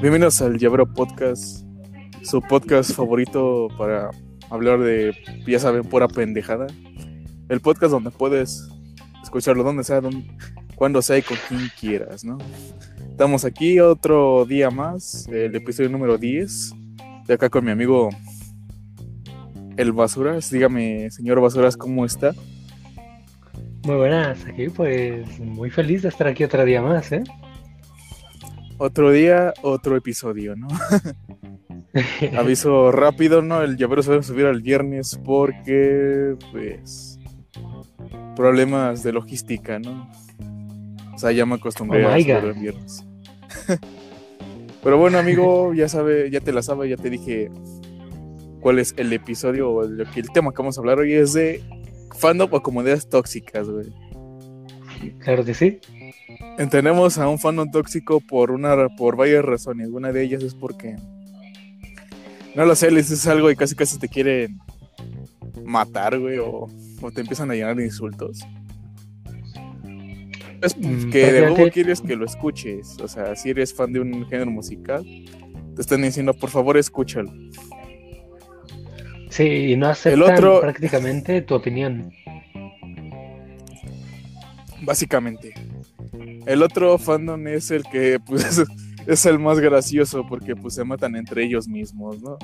Bienvenidos al Llavero Podcast, su podcast favorito para hablar de, ya saben, pura pendejada. El podcast donde puedes escucharlo donde sea, donde, cuando sea y con quien quieras, ¿no? Estamos aquí otro día más, el episodio número 10, de acá con mi amigo El Basuras. Dígame, señor Basuras, ¿cómo está? Muy buenas, aquí pues muy feliz de estar aquí otro día más, ¿eh? Otro día, otro episodio, ¿no? Aviso rápido, ¿no? El llavero se va a subir al viernes porque, pues, problemas de logística, ¿no? O sea, ya me acostumbré Oh a subir el viernes. Pero bueno, amigo, ya sabe, ya te la sabe, ya te dije cuál es el episodio o el, el tema que vamos a hablar hoy es de fandom o comunidades tóxicas, güey. Claro que sí. Entendemos a un fandom tóxico por una por varias razones. Una de ellas es porque no lo sé, les dices algo y casi casi te quieren matar, güey, o, o te empiezan a llenar de insultos. Es Mm, que de nuevo quieres que lo escuches. O sea, si eres fan de un género musical, te están diciendo, por favor, escúchalo. Sí, y no aceptan otro- prácticamente tu opinión. Básicamente. El otro fandom es el que, pues, es el más gracioso porque, pues, se matan entre ellos mismos, ¿no?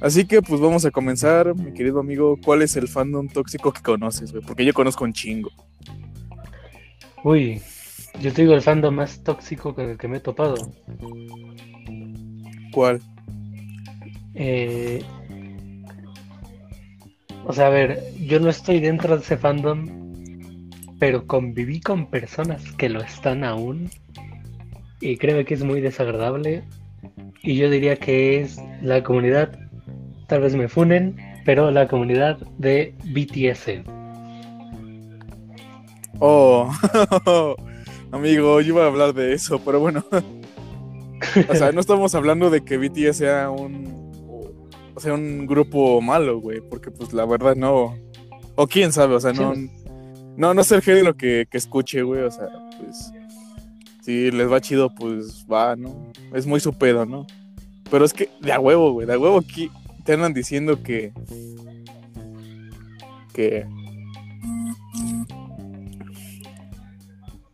Así que, pues, vamos a comenzar, mi querido amigo. ¿Cuál es el fandom tóxico que conoces, güey? Porque yo conozco un chingo. Uy, yo te digo el fandom más tóxico que, que me he topado. ¿Cuál? Eh, o sea, a ver, yo no estoy dentro de ese fandom, pero conviví con personas que lo están aún. Y créeme que es muy desagradable. Y yo diría que es la comunidad, tal vez me funen, pero la comunidad de BTS. Oh, amigo, yo iba a hablar de eso, pero bueno. O sea, no estamos hablando de que BTS sea un. O sea, un grupo malo, güey, porque, pues, la verdad no. O quién sabe, o sea, no. Sí. No, no sé el género que, que escuche, güey, o sea, pues. Si les va chido, pues va, ¿no? Es muy su pedo, ¿no? Pero es que, de a huevo, güey, de a huevo aquí te andan diciendo que. Que.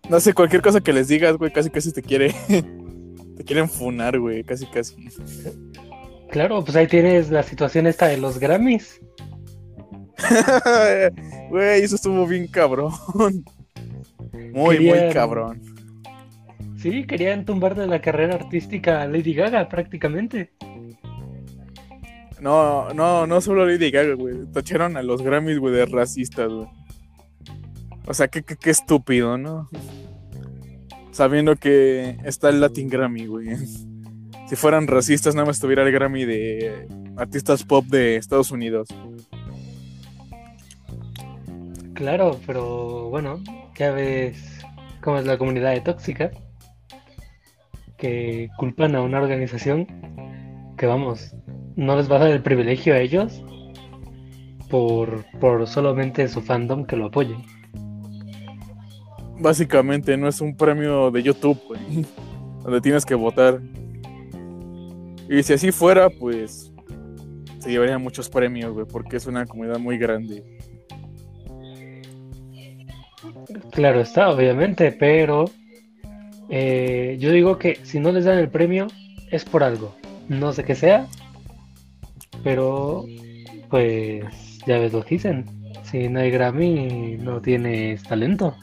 No sé, cualquier cosa que les digas, güey, casi casi te quiere. te quieren funar, güey, casi casi. Claro, pues ahí tienes la situación esta de los Grammys. Güey, eso estuvo bien cabrón. Muy, muy cabrón. Sí, querían tumbar de la carrera artística a Lady Gaga prácticamente. No, no, no solo Lady Gaga, güey. Tacharon a los Grammys, güey, de racistas, güey. O sea, qué, qué, qué estúpido, ¿no? Sabiendo que está el Latin Grammy, güey. Si fueran racistas, nada más estuviera el Grammy de artistas pop de Estados Unidos. Claro, pero bueno, ya ves cómo es la comunidad de tóxica, que culpan a una organización que vamos, no les va a dar el privilegio a ellos por, por solamente su fandom que lo apoye. Básicamente, no es un premio de YouTube, güey. Donde tienes que votar. Y si así fuera, pues se llevarían muchos premios, porque es una comunidad muy grande. Claro está, obviamente, pero eh, yo digo que si no les dan el premio es por algo. No sé qué sea, pero pues ya ves lo que dicen. Si no hay Grammy, no tienes talento.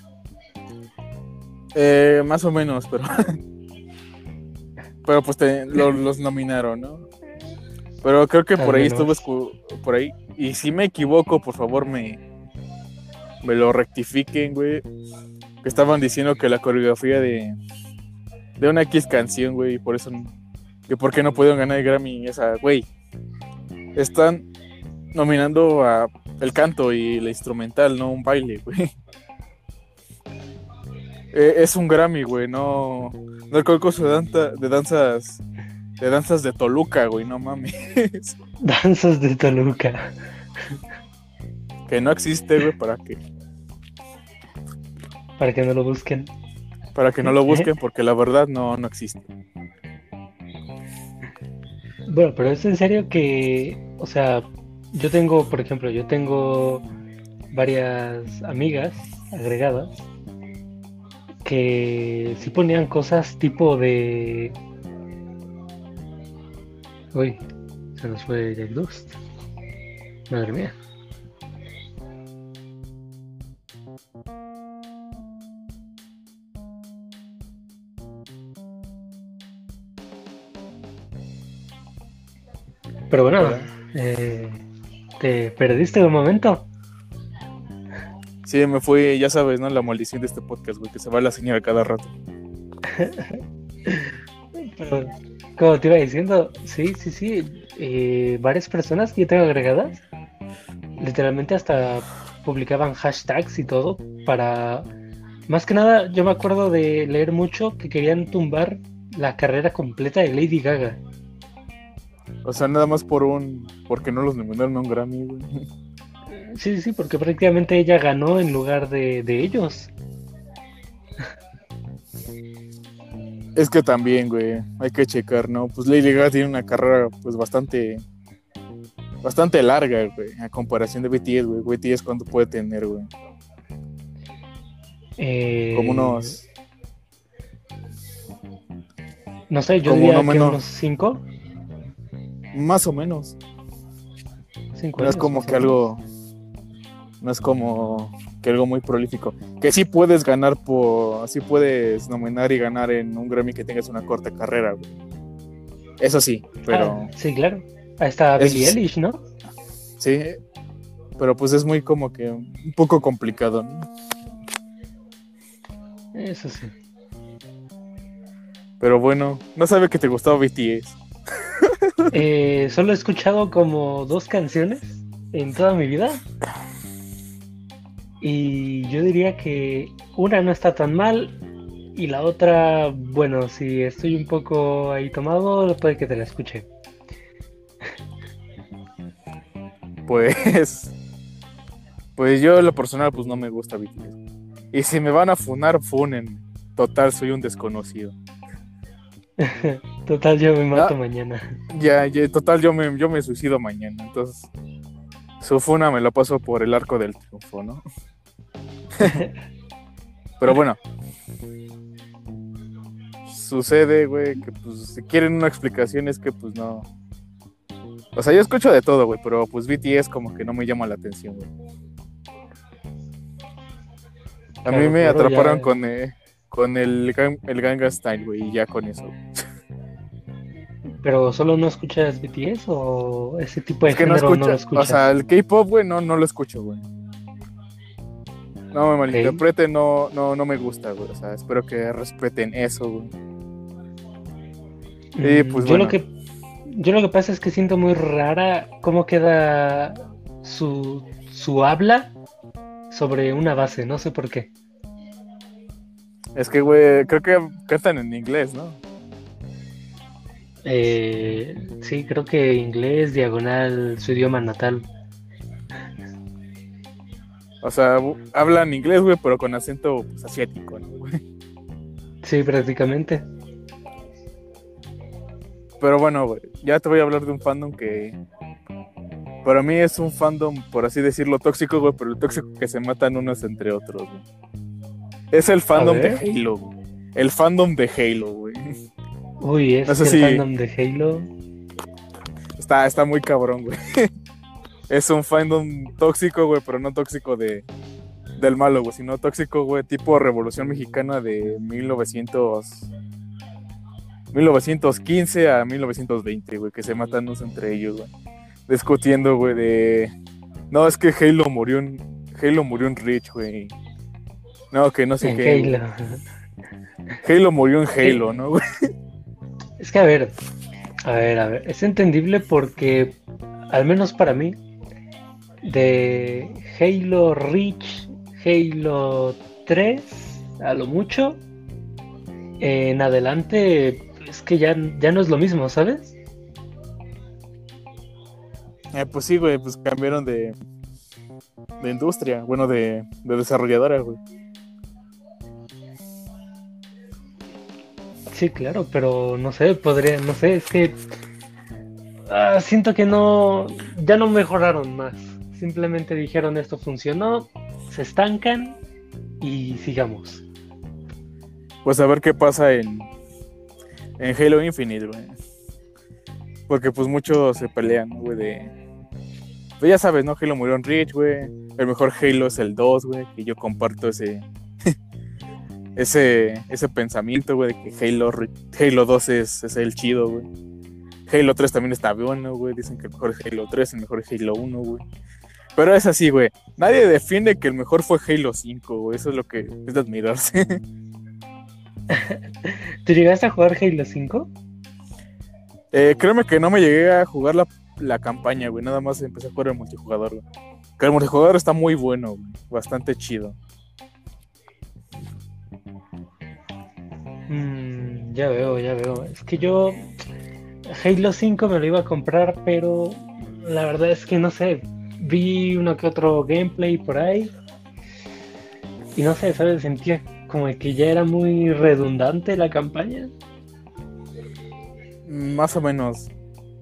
Eh, más o menos, pero. pero pues te- lo- los nominaron, ¿no? Pero creo que por ahí estuvo por ahí. Y si me equivoco, por favor me. Me lo rectifiquen, güey. Que estaban diciendo que la coreografía de. De una X canción, güey. y Por eso. Que por qué no pudieron ganar el Grammy. Esa, güey. Están nominando a el canto y la instrumental, no un baile, güey. Eh, es un Grammy, güey, no. No el concurso de, danza- de danzas. De danzas de Toluca, güey, no mames. Danzas de Toluca. Que no existe, güey, para que. Para que no lo busquen. Para que no lo busquen, porque la verdad no, no existe. Bueno, pero es en serio que, o sea, yo tengo, por ejemplo, yo tengo varias amigas agregadas que sí ponían cosas tipo de... Uy, se nos fue Jack Dust. Madre mía. Pero bueno, eh, ¿te perdiste un momento? Sí, me fui, ya sabes, ¿no? La maldición de este podcast, güey, que se va la señal cada rato. Pero, como te iba diciendo, sí, sí, sí, eh, varias personas que yo tengo agregadas, literalmente hasta publicaban hashtags y todo para... Más que nada, yo me acuerdo de leer mucho que querían tumbar la carrera completa de Lady Gaga. O sea, nada más por un... porque no los nominaron a un Grammy, güey. Sí, sí, porque prácticamente ella ganó en lugar de, de ellos. Es que también, güey, hay que checar, ¿no? Pues Lady Gaga tiene una carrera, pues, bastante... Bastante larga, güey, a comparación de BTS, güey. BTS, ¿cuánto puede tener, güey? Eh, Como unos... No sé, yo diría uno que menos. unos cinco. Más o menos. cinco No es como que algo. No es como que algo muy prolífico. Que sí puedes ganar por. Sí puedes nominar y ganar en un Grammy que tengas una corta carrera, güey. Eso sí, pero. Ah, sí, claro. Ahí está Es- Billie Eilish, ¿no? Sí. Pero pues es muy como que un poco complicado, ¿no? Eso sí. Pero bueno, no sabe que te gustaba BTS. Eh, solo he escuchado como dos canciones en toda mi vida. Y yo diría que una no está tan mal. Y la otra, bueno, si estoy un poco ahí tomado, puede que te la escuche. Pues. Pues yo, lo personal, pues no me gusta BTS. Y si me van a funar, funen. Total, soy un desconocido. Total, yo me mato Ah. mañana. Ya, ya, total, yo me, yo me suicido mañana. Entonces, su funa me lo paso por el arco del triunfo, ¿no? Pero bueno. Sucede, güey, que pues si quieren una explicación es que pues no. O sea, yo escucho de todo, güey, pero pues BTS como que no me llama la atención, güey. A mí Claro, me atraparon ya- con, eh, con el, el Ganga Style, güey, y ya con eso. ¿Pero solo no escuchas BTS o ese tipo de Es que no género no, escucho, lo escuchas? o sea, el K-pop, güey, no, no lo escucho, güey. No me malinterpreten, no, no, no me gusta, güey. O sea, espero que respeten eso, güey. y Mm, pues, yo bueno. lo que yo lo que pasa es que siento muy rara cómo queda su, su habla sobre una base, no sé por qué. Es que, güey, creo que cantan en inglés, ¿no? Eh, sí, creo que inglés, diagonal, su idioma natal. O sea, hablan inglés, güey, pero con acento pues, asiático, ¿no, güey? Sí, prácticamente. Pero bueno, güey, ya te voy a hablar de un fandom que para mí es un fandom, por así decirlo, tóxico, güey, pero el tóxico que se matan unos entre otros, güey. Es el fandom de. Halo, güey. El fandom de Halo, güey. Uy, es No sé el si- fandom de Halo. Está, está muy cabrón, güey. Es un fandom tóxico, güey, pero no tóxico de del malo, güey, sino tóxico, güey, tipo Revolución Mexicana de 1900 1915 a 1920, güey, que se matan unos entre ellos, güey. Discutiendo, güey, de no, es que Halo murió en Halo murió en Reach, güey. No, que no sé En qué. Halo. Halo murió en Halo, ¿no, güey? Es que a ver, a ver, a ver, es entendible porque, al menos para mí, de Halo Reach, Halo 3, a lo mucho, en adelante, es que ya, ya no es lo mismo, ¿sabes? Eh, pues sí, güey, pues cambiaron de, de industria, bueno, de, de desarrolladora, güey. Sí, claro, pero no sé, podría, no sé, es que ah, siento que no, ya no mejoraron más. Simplemente dijeron esto funcionó, se estancan y sigamos. Pues a ver qué pasa en, en Halo Infinite, güey. Porque pues muchos se pelean, güey, de... Pues ya sabes, ¿no? Halo murió en Reach, güey. El mejor Halo es el 2, güey. Y yo comparto ese... ese, ese pensamiento, güey, de que Halo, Halo 2 es, es el chido, güey. Halo 3 también está bueno, güey. Dicen que el mejor es Halo 3, el mejor es Halo 1, güey. Pero es así, güey. Nadie defiende que el mejor fue Halo 5, güey. Eso es lo que es de admirarse. ¿Tú llegaste a jugar Halo 5? Eh, créeme que no me llegué a jugar la, la campaña, güey. Nada más empecé a jugar el multijugador, güey. Que el multijugador está muy bueno, güey. Bastante chido. Mm, ya veo, ya veo. Es que yo Halo 5 me lo iba a comprar, pero la verdad es que no sé. Vi uno que otro gameplay por ahí. Y no sé, ¿sabes? Sentía como que ya era muy redundante la campaña. Más o menos.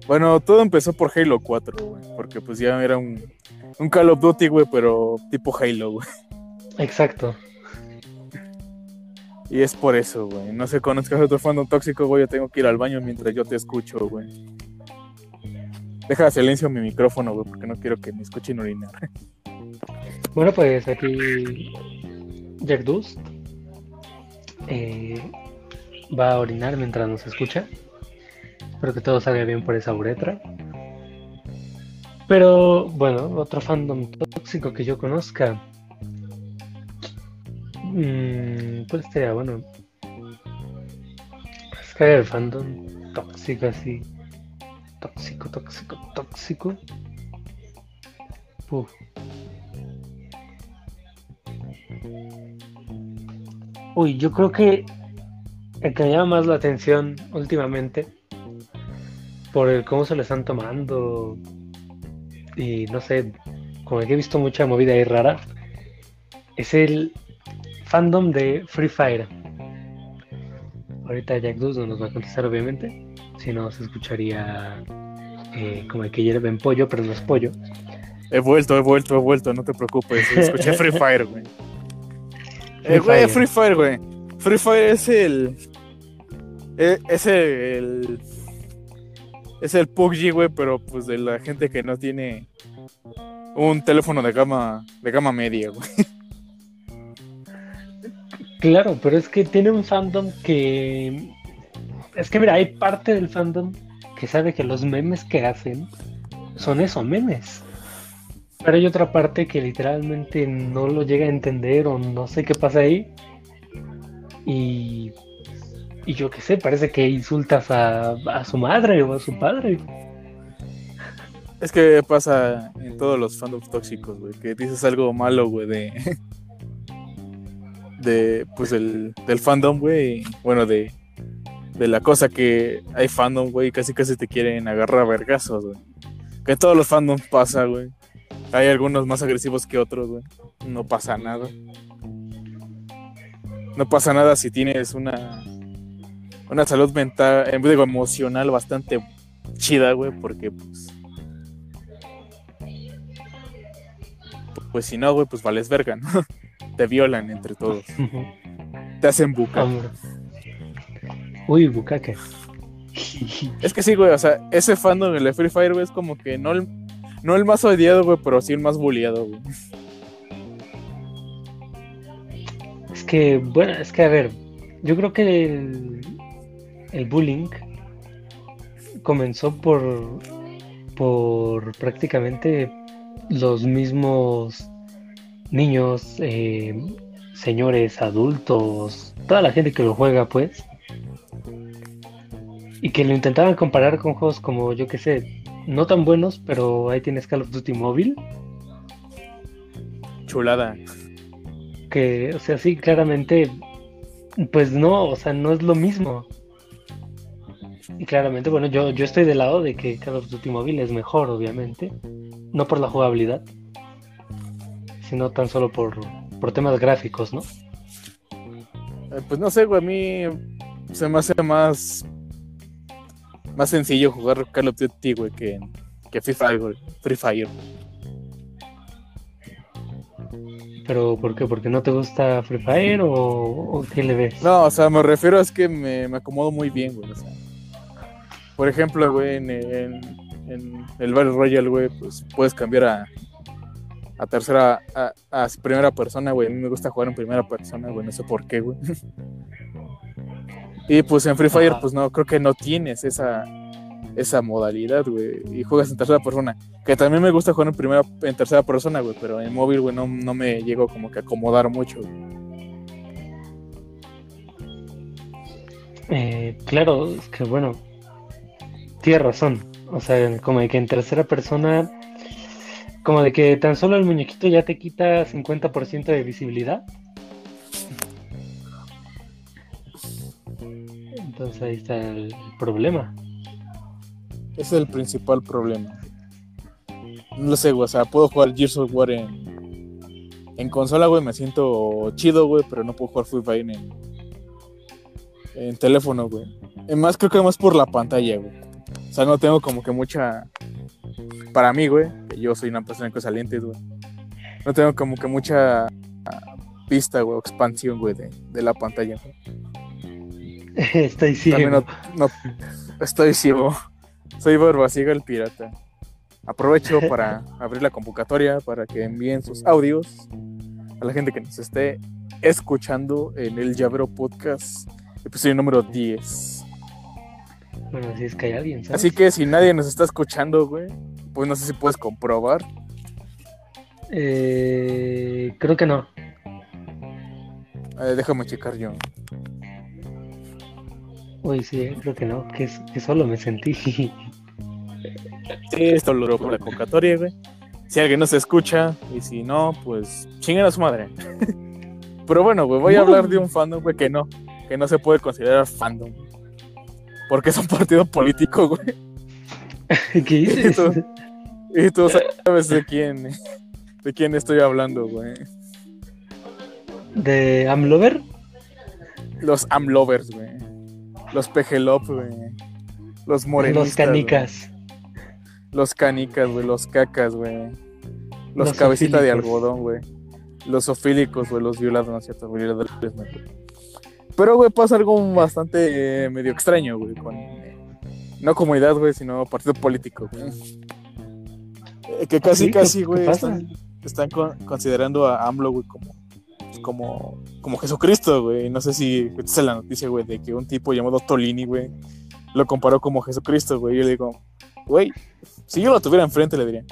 Bueno, todo empezó por Halo 4, güey. Porque pues ya era un, un Call of Duty, güey, pero tipo Halo, güey. Exacto. Y es por eso, güey. No sé, conozcas otro fandom tóxico, güey. Yo tengo que ir al baño mientras yo te escucho, güey. Deja silencio mi micrófono, güey, porque no quiero que me escuchen orinar. Bueno, pues aquí Jack Dust eh, va a orinar mientras nos escucha. Espero que todo salga bien por esa uretra. Pero bueno, otro fandom tóxico que yo conozca Mm, pues estaría bueno. Es que el fandom tóxico así. Tóxico, tóxico, tóxico. Uy, yo creo que el que me llama más la atención últimamente por el cómo se lo están tomando y no sé, como que he visto mucha movida ahí rara, es el fandom de Free Fire. Ahorita Jack Duz no nos va a contestar, obviamente. Si no, se escucharía eh, como el que hierve pollo, pero no es pollo. He vuelto, he vuelto, he vuelto, no te preocupes. Escuché Free Fire, güey. Free, eh, güey, Free Fire, güey. Free Fire es el. Eh, es el. Es el PUBG, güey, pero pues de la gente que no tiene un teléfono de gama de gama media, güey. Claro, pero es que tiene un fandom que. Es que mira, hay parte del fandom que sabe que los memes que hacen son eso, memes. Pero hay otra parte que literalmente no lo llega a entender o no sé qué pasa ahí. Y. Y yo qué sé, parece que insultas a, a su madre o a su padre. Es que pasa en todos los fandoms tóxicos, güey, que dices algo malo, güey, de de pues el, del fandom, güey. Bueno, de, de la cosa que hay fandom, güey, casi casi te quieren agarrar a vergazos, güey. Que todos los fandoms pasa, güey. Hay algunos más agresivos que otros, güey. No pasa nada. No pasa nada si tienes una una salud mental, en digo, emocional bastante chida, güey, porque pues pues si no, güey, pues vales verga, ¿no? te violan entre todos. te hacen buca. Uy, bucaque. es que sí, güey, o sea, ese fandom el Free Fire, güey, es como que no el, no el más odiado, güey, pero sí el más bulliado, güey. Es que, bueno, es que a ver, yo creo que el, el bullying comenzó por, por prácticamente los mismos niños, eh, señores, adultos, toda la gente que lo juega, pues. Y que lo intentaban comparar con juegos como, yo que sé, no tan buenos, pero ahí tienes Call of Duty móvil. Chulada. Que, o sea, sí, claramente, pues no, o sea, no es lo mismo. Y claramente, bueno, yo, yo estoy del lado de que Call of Duty móvil es mejor, obviamente. No por la jugabilidad, sino tan solo por, por temas gráficos, ¿no? Eh, pues no sé, güey, a mí se me hace más más sencillo jugar Call of Duty, güey, que, que Free Fire, güey. Free Fire. ¿Pero por qué? ¿Porque no te gusta Free Fire o, o qué le ves? No, o sea, me refiero a es que me, me acomodo muy bien, güey. O sea, por ejemplo, güey, en, en, en el Battle Royale, güey, pues puedes cambiar a, a tercera, a, a primera persona, güey. A mí me gusta jugar en primera persona, güey. No sé por qué, güey. y pues en Free Fire, pues no, creo que no tienes esa, esa modalidad, güey. Y juegas en tercera persona. Que también me gusta jugar en primera, en tercera persona, güey. Pero en móvil, güey, no, no me llego como que a acomodar mucho, güey. Eh, claro, es que bueno, tienes razón. O sea, como que en tercera persona, como de que tan solo el muñequito ya te quita 50% de visibilidad. Entonces ahí está el problema. Ese es el principal problema. No lo sé, güey. O sea, puedo jugar Gears of War en, en consola, güey. Me siento chido, güey. Pero no puedo jugar Free Fire en, en teléfono, güey. Más, creo que más por la pantalla, güey. O sea, no tengo como que mucha. Para mí, güey. Que yo soy una persona con salientes, güey. No tengo como que mucha ah, pista, güey. o Expansión, güey, de, de la pantalla. güey. Estoy ciego. no, no- estoy ciego. Soy Barbasiga el pirata. Aprovecho para abrir la convocatoria para que envíen sus audios a la gente que nos esté escuchando en el Llavero Podcast, episodio número 10. Bueno, si es que hay alguien, ¿sabes? Así que si nadie nos está escuchando, güey, pues no sé si puedes comprobar. Eh, creo que no. Eh, déjame checar yo. Uy, sí, eh, creo que no. Que, solo me sentí. Sí, esto lo con la convocatoria, güey. Si alguien nos escucha y si no, pues chinguen a su madre. Pero bueno, güey, voy a hablar de un fandom, güey, que no, que no se puede considerar fandom. Porque es un partido político, güey. ¿Qué dices? Tú- Y tú sabes de quién, de quién estoy hablando, güey. ¿De Amlover? Los Amlovers, güey. Los Pejelop, güey. Los morenistas. Los canicas. güey. Los canicas, güey. Los cacas, güey. Los, Los cabecita de algodón, güey. Los ofílicos, güey. Los violados, no es cierto, güey. Pero, güey, pasa algo bastante eh, medio extraño, güey. Con, no comunidad, güey, sino partido político, güey. Eh, que casi, ¿Sí? ¿Qué- casi, güey, están, están con- considerando a AMLO, güey, como, como, como Jesucristo, güey. No sé si esta es la noticia, güey, de que un tipo llamado Tolini, güey, lo comparó como Jesucristo, güey. Yo le digo, güey, si yo lo tuviera enfrente, le diría,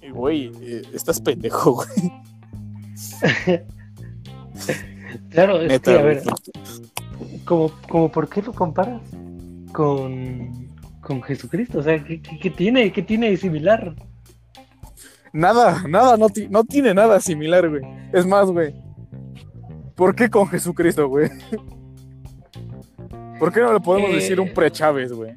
"Eh, güey, eh, estás pendejo, güey. Claro, es Neta, que, a ver, como, como ¿por qué lo comparas con, con Jesucristo? O sea, ¿qué, qué- qué tiene? ¿Qué tiene de similar? Nada, nada, no, ti- no tiene nada similar, güey. Es más, güey. ¿Por qué con Jesucristo, güey? ¿Por qué no le podemos Eh, decir un pre-Chávez, güey?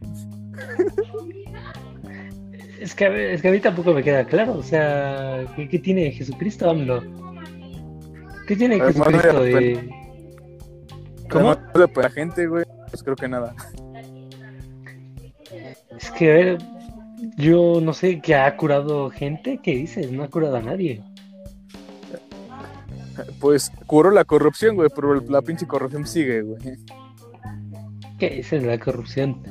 Es que, es que a mí tampoco me queda claro. O sea, ¿qué, qué tiene Jesucristo, AMLO? ¿Qué tiene Jesucristo de...? ¿Cómo? De la gente, güey, pues creo que nada. Es que, a ver, yo no sé, que ha curado gente, ¿qué dices? No ha curado a nadie. Pues curó la corrupción, güey, pero la pinche corrupción sigue, güey. ¿Qué dices la corrupción?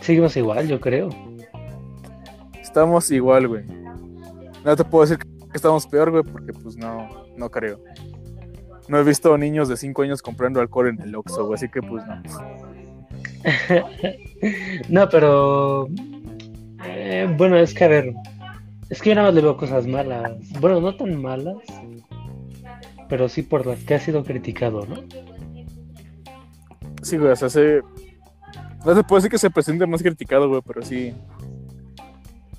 Seguimos igual, yo creo. Estamos igual, güey. No te puedo decir que estamos peor, güey, porque pues no, no creo. No he visto niños de 5 años comprando alcohol en el Oxxo, güey, así que pues no. No, pero... eh, bueno, es que, a ver, es que yo nada más le veo cosas malas. Bueno, no tan malas, pero sí por las que ha sido criticado, ¿no? Sí, güey, o sea, se... No te puedo decir que se presente más criticado, güey, pero sí.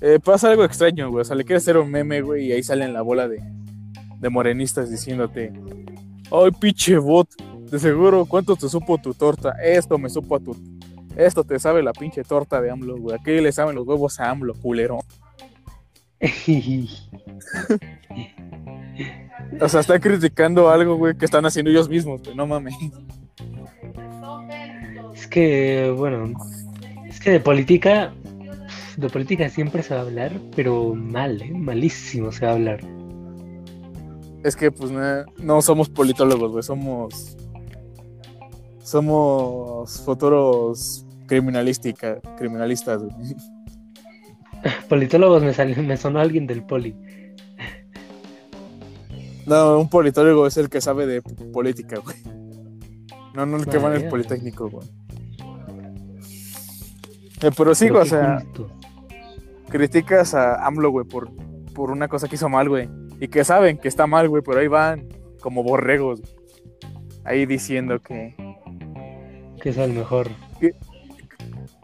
Eh, pasa algo extraño, güey. O sea, le quiere hacer un meme, güey, y ahí salen la bola de, de morenistas diciéndote: Ay, pinche bot, de seguro, ¿cuánto te supo tu torta? Esto me supo a tu. Esto te sabe la pinche torta de AMLO, güey. Aquí le saben los huevos a AMLO, culero. O sea, están criticando algo, güey, que están haciendo ellos mismos, güey. No mames. Es que, bueno, Es que de política, de política siempre se va a hablar, pero mal, ¿eh? malísimo se va a hablar. Es que, pues, no, no somos politólogos, güey, somos. Somos futuros criminalística, criminalistas, güey. Politólogos me, salió, me sonó alguien del poli. No, un politólogo es el que sabe de política, güey. No, no el que va en el politécnico, güey. Eh, pero sí, Pero o sea, criticas a AMLO, güey, por, por una cosa que hizo mal, güey. Y que saben que está mal, güey, pero ahí van como borregos. güey. Ahí diciendo que... Que es el mejor.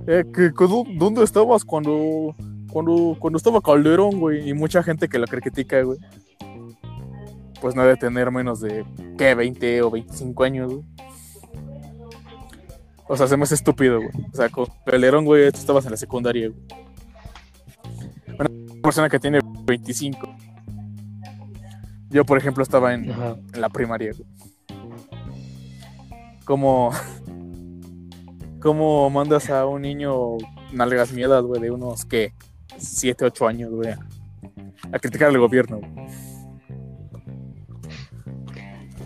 Eh, que, que dó- ¿Dónde estabas cuando, cuando, cuando estaba Calderón, güey? Y mucha gente que lo critica, güey. Pues no debe tener menos de, ¿qué? 20 o 25 años, güey. O sea, se me hace estúpido, güey. O sea, con Calderón, güey, tú estabas en la secundaria, güey. Una persona que tiene 25. Yo, por ejemplo, estaba en, en la primaria, güey. ¿Cómo, ¿Cómo mandas a un niño nalgas miedas, güey, de unos, ¿qué? 7, 8 años, güey, a, criticar al gobierno? güey?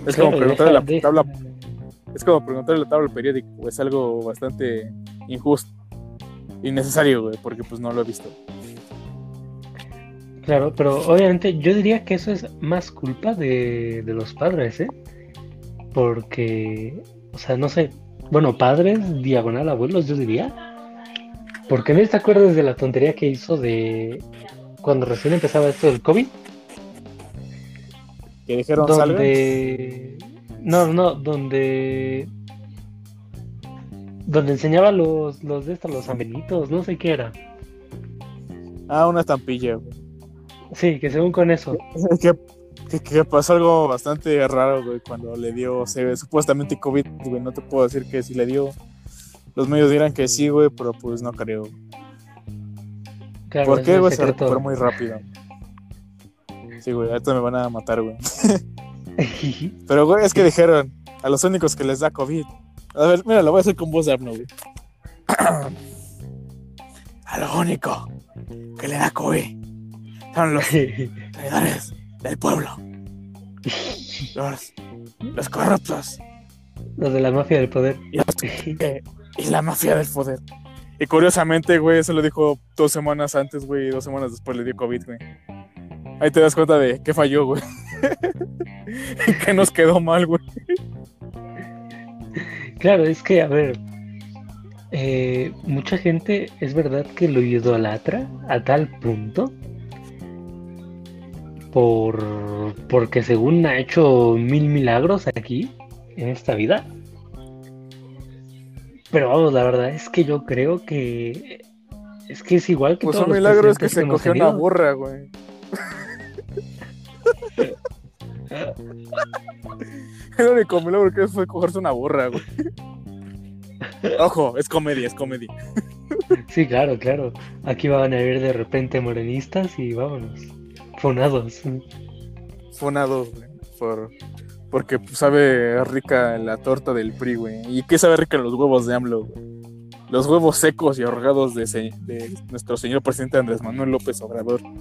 Es como preguntarle la tabla, es como preguntarle la tabla periódico, güey, es algo bastante injusto, innecesario, güey, porque pues no lo he visto. Claro, pero obviamente yo diría que eso es más culpa de, de los padres, ¿eh? Porque, o sea, no sé, bueno, padres, diagonal abuelos, yo diría. Porque no te acuerdas de la tontería que hizo de cuando recién empezaba esto del COVID, Que dijeron, salgan. donde... No, no, donde... Donde enseñaba los, los de estos, los amenitos, no sé qué era. Ah, una estampilla. Sí, que según con eso. que, que, que pasó algo bastante raro, güey, cuando le dio se- supuestamente COVID, güey. No te puedo decir que sí le dio. Los medios dirán que sí, güey, pero pues no creo. Claro, ¿Por qué, güey? Se recuperó muy rápido. Sí, güey, ahorita me van a matar, güey. Pero, güey, es que dijeron a los únicos que les da COVID. A ver, mira, lo voy a hacer con voz de Arno, güey. a lo único que le da COVID son los traidores del pueblo. Los, los corruptos. Los de la mafia del poder. y, los- y la mafia del poder. Y curiosamente, güey, eso lo dijo dos semanas antes, güey, y dos semanas después le dio COVID, güey. Ahí te das cuenta de qué falló, güey. que nos quedó mal, güey. Claro, es que, a ver, eh, mucha gente es verdad que lo idolatra a tal punto por porque según ha hecho mil milagros aquí en esta vida. Pero vamos, la verdad es que yo creo que es que es igual que Pues todos un milagro es que se cogió una burra, güey. El único milagro que fue cogerse una burra, güey. Ojo, es comedia, es comedia. Sí, claro, claro. Aquí van a ver de repente morenistas y vámonos. Fonados. Fonados, güey. Por, porque sabe rica la torta del PRI, güey. ¿Y qué sabe rica los huevos de AMLO, güey? Los huevos secos y ahorgados de, se- de nuestro señor presidente Andrés Manuel López Obrador.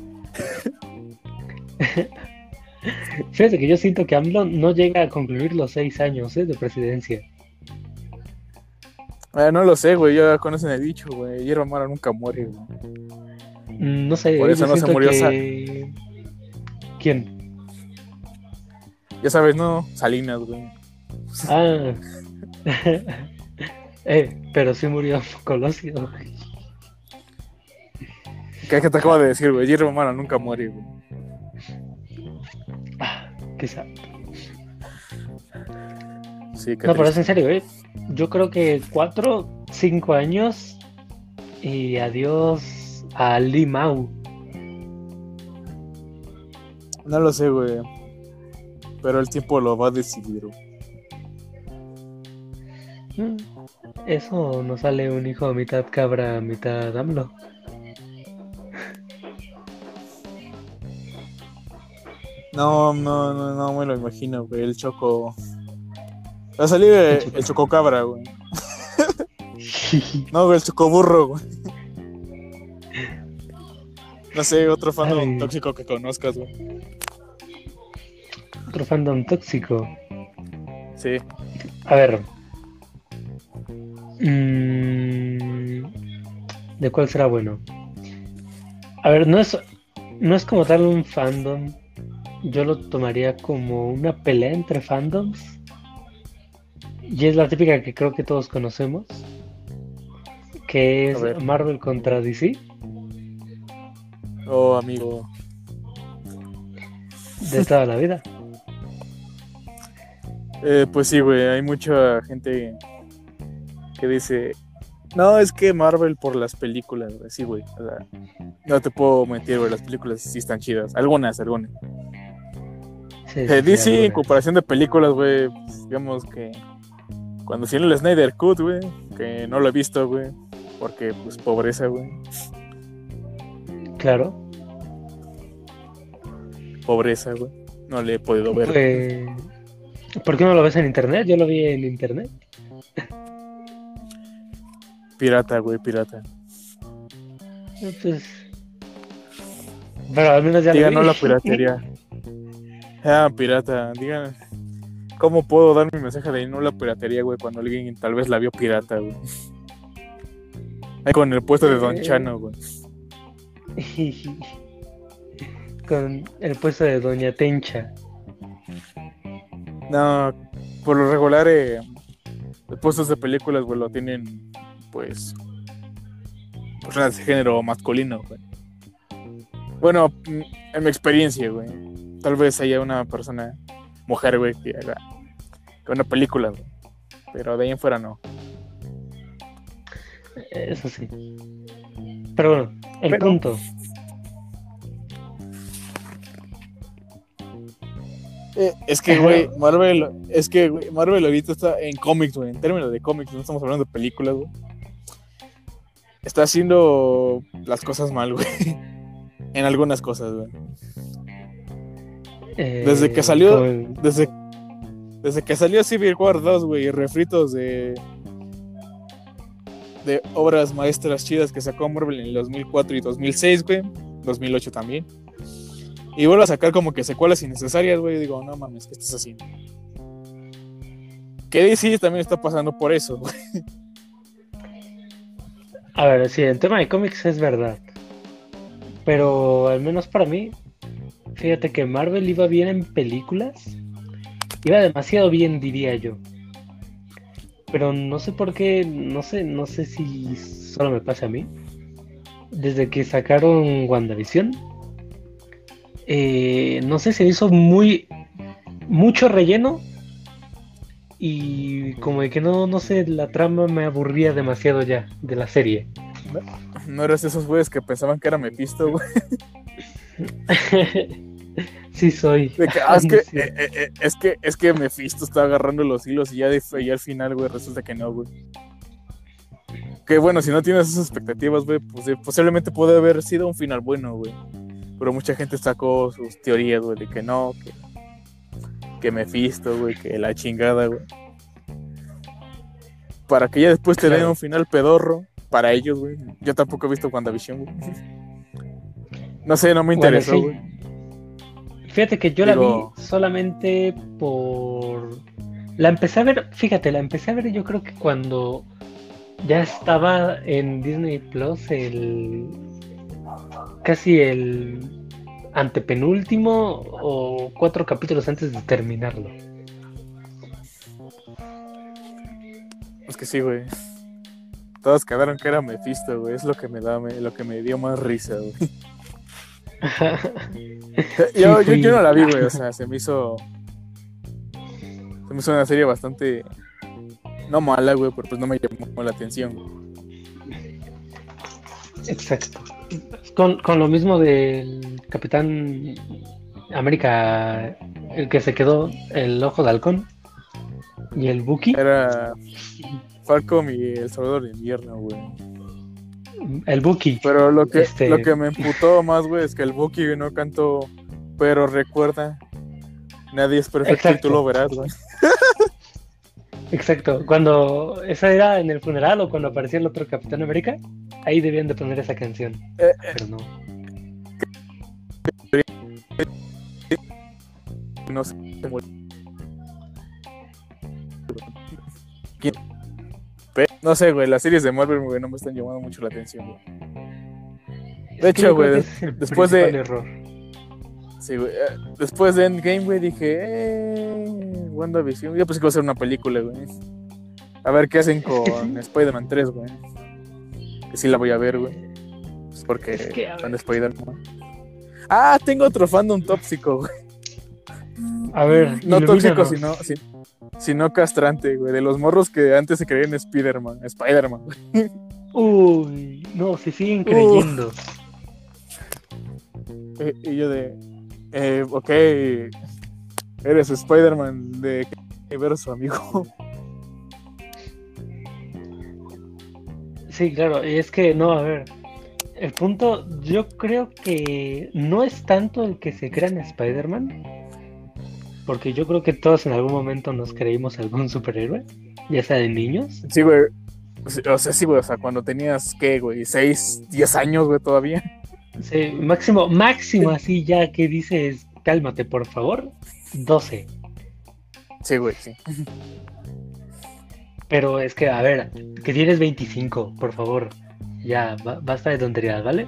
Fíjate que yo siento que AMLO no llega a concluir los seis años ¿eh? de presidencia. Ah, no lo sé, güey. Ya conocen el dicho, güey. Hierba mala nunca muere, güey. Mm, No sé, Por eso no se murió que... ¿Quién? Ya sabes, ¿no? Salinas, güey. Ah. eh, pero sí murió Colosio. ¿Qué que te acabo de decir, güey? Hierba mala nunca muere, güey. Ah, quizá. Sí, qué No, pero es en serio, ¿eh? Yo creo que cuatro, cinco años y adiós a Limau. No lo sé, güey. Pero el tiempo lo va a decidir, güey. Eso no sale un hijo mitad cabra, mitad AMLO. No, no, no, no me lo imagino, güey. El choco. Va a salir el, choco- el chococabra, güey. No, güey, el chocoburro, güey. No sé, otro Ay. tóxico que conozcas, güey. Otro fandom tóxico. Sí. A ver. Mm, ¿De cuál será bueno? A ver, no es, no es como tal un fandom. Yo lo tomaría como una pelea entre fandoms. Y es la típica que creo que todos conocemos. Que es. Marvel contra DC. Oh, amigo. De toda la vida. Eh, pues sí, güey, hay mucha gente que dice, no, es que Marvel por las películas, güey. Sí, güey. O sea, no te puedo mentir, güey, las películas sí están chidas. Algunas, algunas. Sí, Eh, sí, sí, DC, en comparación de películas, güey, pues, digamos que cuando hicieron el Snyder Cut, güey, que no lo he visto, güey, porque, pues, pobreza, güey. Claro. Pobreza, güey. No le he podido ver. Pues, ¿Por qué no lo ves en internet? Yo lo vi en internet. Pirata, güey, pirata. Pues, pero al menos ya lo Díganos vi. la piratería. Ah, pirata, digan. ¿Cómo puedo dar mi mensaje de no la piratería, güey, cuando alguien tal vez la vio pirata, güey? Ahí con el puesto de Don Eh. Chano, güey. Con el puesto de Doña Tencha. No, por lo regular, eh, los puestos de películas, güey, lo tienen, pues, personas de género masculino, güey. Bueno, mm, en mi experiencia, güey. Tal vez haya una persona, mujer, güey, que haga que una película, güey. Pero de ahí en fuera no. Eso sí. Pero bueno, el Pero- punto. Eh, es que, güey, Marvel, es que, güey, Marvel ahorita está en cómics, güey, en términos de cómics, no estamos hablando de películas, güey. Está haciendo las cosas mal, güey. En algunas cosas, güey. eh, Desde que salió- con- Desde, desde que salió Civil War 2, güey, y refritos de de obras maestras chidas que sacó Marvel en el 2004 y 2006, güey, 2008 también. Y vuelve a sacar como que secuelas innecesarias, güey, digo, no mames, ¿qué estás haciendo? Que DC también está pasando por eso, güey. A ver, sí, el tema de cómics es verdad. Pero al menos para mí, fíjate que Marvel iba bien en películas. Iba demasiado bien, diría yo. Pero no sé por qué, no sé, no sé si solo me pasa a mí. Desde que sacaron WandaVision, eh, no sé, se hizo muy mucho relleno y como de que no, no sé, la trama me aburría demasiado ya de la serie. No eres de esos güeyes que pensaban que era Mephisto, güey. sí soy. De que, ah, es que, Sí. eh, eh, eh, es que, es que Mephisto está agarrando los hilos y ya, de- y al final, güey, resulta que no, güey. Que bueno, si no tienes esas expectativas, güey, pues eh, posiblemente puede haber sido un final bueno, güey. Pero mucha gente sacó sus teorías, güey, de que no, que, que Mephisto, güey, que la chingada, güey. Para que ya después te den un final pedorro, para ellos, güey. Yo tampoco he visto WandaVision, güey. No sé, no me Bueno, interesó, sí. güey. Fíjate que yo la vi solamente por... La empecé a ver, fíjate, la empecé a ver yo creo que cuando ya estaba en Disney Plus el... casi el antepenúltimo o cuatro capítulos antes de terminarlo. Es que sí, güey. Todos quedaron que era Mephisto, güey. Es lo que me da, me- lo que me dio más risa, güey. yo, yo, no la vi, güey. O sea, se me hizo. Se me hizo una serie bastante. No mala, güey, pero pues no me llamó la atención. Exacto. Con, con lo mismo del Capitán América, el que se quedó, el ojo de halcón y el Buki, Era Falcom y El Salvador de Invierno, güey. el Buki. Pero lo que, Este- lo que me emputó más, güey, es que el Buki no cantó. Pero recuerda, nadie es perfecto y tú lo verás, güey. Exacto. Cuando esa era en el funeral o cuando aparecía el otro Capitán América, ahí debían de poner esa canción. Eh, Pero no. no sé. No sé, güey, las series de Marvel, güey, no me están llamando mucho la atención, güey. De hecho, güey, después de- error. Sí, güey. eh, Después de Endgame, güey, dije, eh, WandaVision. Yo pensé que iba a ser una película, güey. A ver qué hacen con Spider-Man 3, güey. Que sí la voy a ver, güey. Pues porque Es que, fan de Spider-Man. Ah, tengo otro fandom tóxico, güey. A ver, No tóxico, sino, sin- sino castrante, güey. De los morros que antes se creían Spider-Man. Spider-Man, güey. Uy, no, se siguen Uh. creyendo. Eh, Y yo de, eh, ok, eres Spider-Man de universo, amigo. Sí, claro, y es que no, a ver. El punto, yo creo que no es tanto el que se crean Spider-Man, porque yo creo que todos en algún momento nos creímos algún superhéroe, ya sea de niños. Sí, güey. O sea, sí, güey. O sea, cuando tenías, ¿qué, güey? ¿Seis, diez años, güey, todavía? Sí, máximo, máximo así ya que dices, cálmate por favor, 12. Sí, güey, sí. Pero es que, a ver, que tienes 25, por favor. Ya, ba- basta de tonterías, ¿vale?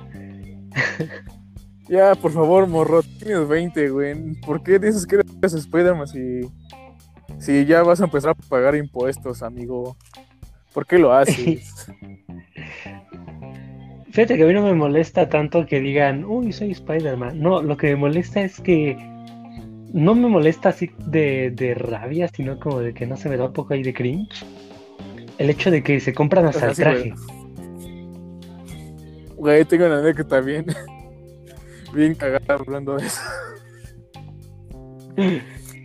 Ya, por favor, morro, tienes 20, güey. ¿Por qué dices que eres Spider-Man si, si ya vas a empezar a pagar impuestos, amigo? ¿Por qué lo haces? Fíjate que a mí no me molesta tanto que digan, uy, soy Spider-Man. No, lo que me molesta es que no me molesta así de, de rabia, sino como de que no se me da un poco ahí de cringe. El hecho de que se compran hasta el traje. Güey, tengo una anécdota bien, bien cagada hablando de eso.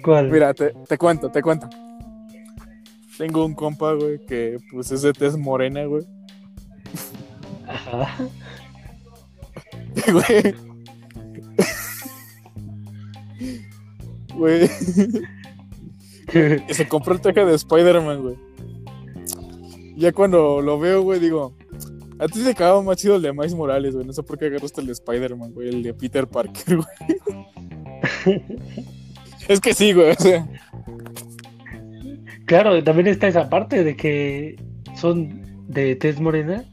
¿Cuál? Mira, te, te cuento, te cuento. Tengo un compa, güey, que pues es de tez morena, güey. Ajá. Güey. Güey. Se compró el traje de Spider-Man, güey. Ya cuando lo veo, güey, digo, a ti te acababa más chido el de Miles Morales, güey. No sé por qué agarraste el de Spider-Man, güey, el de Peter Parker, güey. Es que sí, güey, o sea. Claro, también está esa parte de que son de tez morena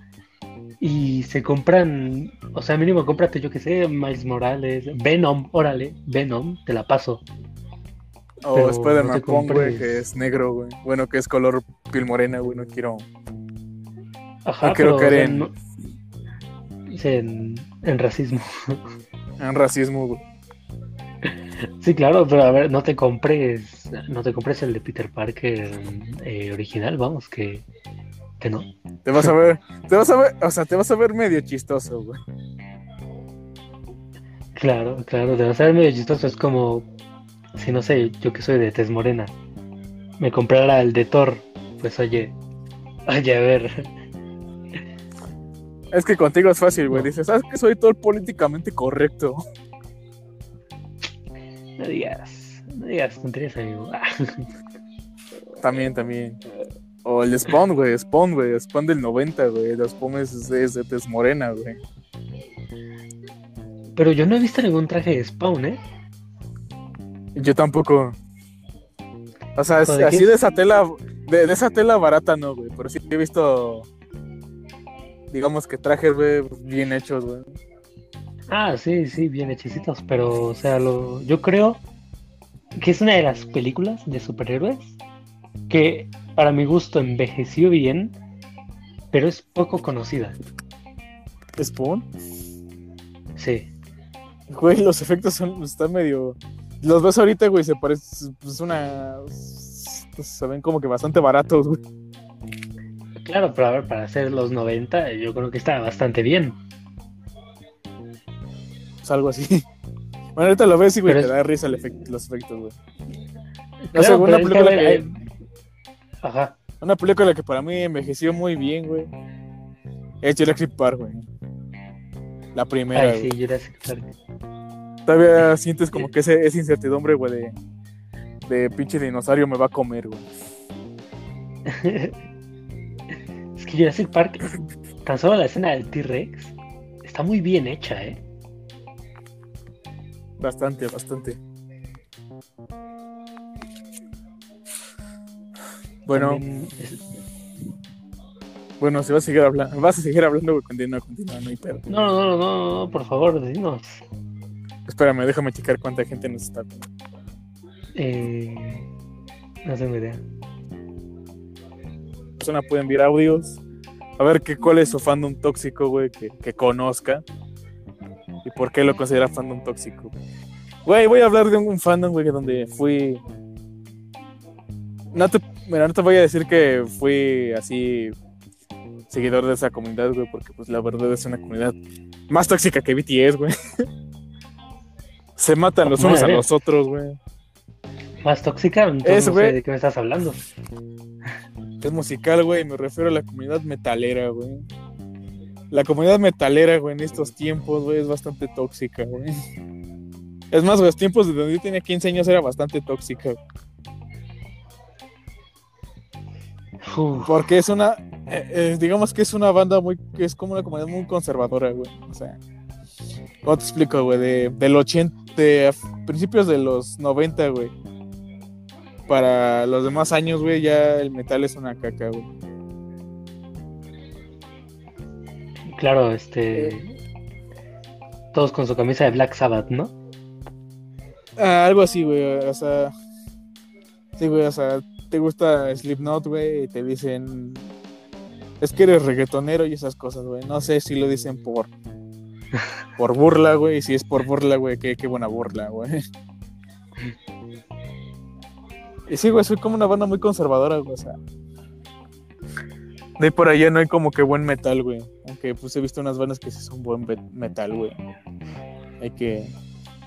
y se compran, o sea, mínimo cómprate, yo que sé, Miles Morales, Venom, órale, Venom, te la paso. O Pero Spider-Man no güey, que es negro, güey. Bueno, que es color piel morena, güey. No quiero. Ajá, No quiero caer en- en, en racismo. En racismo, güey. Sí, claro, pero a ver, no te compres, no te compres el de Peter Parker eh, original, vamos, que, que no. Te vas a ver, te vas a ver, o sea, te vas a ver medio chistoso, güey. Claro, claro, te vas a ver medio chistoso, es como, si no sé, yo que soy de tez morena, me comprara el de Thor, pues oye, oye, a ver, Es que contigo es fácil, güey. No. Dices, ¿sabes que soy todo políticamente correcto? no digas, no digas tonterías, amigo. Ah, También, también. O el Spawn, güey. Spawn, güey. Spawn del 90, güey. Los Spawn es, es de tez morena, güey. Pero yo no he visto ningún traje de Spawn, ¿eh? Yo tampoco. O sea, es- ¿O de así qué? de esa tela, de, de esa tela barata no, güey. Pero sí he visto, digamos que trajes, güey, bien hechos, güey. Ah, sí, sí, bien hechicitos, pero, o sea, lo, yo creo que es una de las películas de superhéroes que para mi gusto envejeció bien, pero es poco conocida. ¿Spawn? Sí, Güey, los efectos son, están medio... Los ves ahorita, güey, se parece, es una... pues, se ven como que bastante baratos, güey. claro, pero a ver, para hacer los 90 yo creo que está bastante bien. Es algo así. Bueno, ahorita lo ves y, güey, Pero te es- da risa el efect- los efectos, güey. Claro, segunda pero es que, a película ver, que- hay- Ajá, Una película que para mí envejeció muy bien, güey. Es Jurassic Park, güey. La primera, ay, sí, Jurassic Park. Todavía sientes como que ese, esa incertidumbre, güey, de, de pinche dinosaurio me va a comer, güey. es que Jurassic Park, tan solo la escena del T-Rex, está muy bien hecha, ¿eh? Bastante, bastante. Bueno, es- bueno, si vas a seguir hablando, vas a seguir hablando, güey, continúa, continúa, no hay pedo. No, no, no, no, no, por favor, dinos. Espérame, déjame checar cuánta gente nos está viendo. Eh, no tengo idea. persona puede enviar audios. A ver qué, cuál es su fandom tóxico, güey, que, que conozca. Y por qué lo considera fandom tóxico. Güey, voy a hablar de un fandom, güey, donde fui. No te, mira, no te voy a decir que fui así seguidor de esa comunidad, güey, porque pues la verdad es una comunidad más tóxica que BTS, güey. Se matan los unos a los otros, güey. ¿Más tóxica? Entonces no sé de qué me estás hablando. Es musical, güey, me refiero a la comunidad metalera, güey. La comunidad metalera, güey, en estos tiempos, güey, es bastante tóxica, güey. Es más, güey, los tiempos de donde yo tenía 15 años era bastante tóxica. Uf, Porque es una, eh, eh, digamos que es una banda muy, que es como una comunidad muy conservadora, güey. O sea, ¿cómo te explico, güey? De, del 80, de a principios de los 90, güey. Para los demás años, güey, ya el metal es una caca, güey. claro, este. Todos con su camisa de Black Sabbath, ¿no? Ah, algo así, güey. O sea. Sí, güey, o sea, te gusta Slipknot, güey, y te dicen. Es que eres reggaetonero y esas cosas, güey. No sé si lo dicen por. Por burla, güey. Si es por burla, güey, qué, buena burla, güey. Y sí, güey, soy como una banda muy conservadora, güey, o sea. De por allá no hay como que buen metal, güey. Aunque pues he visto unas bandas que sí son buen metal, güey. Hay que.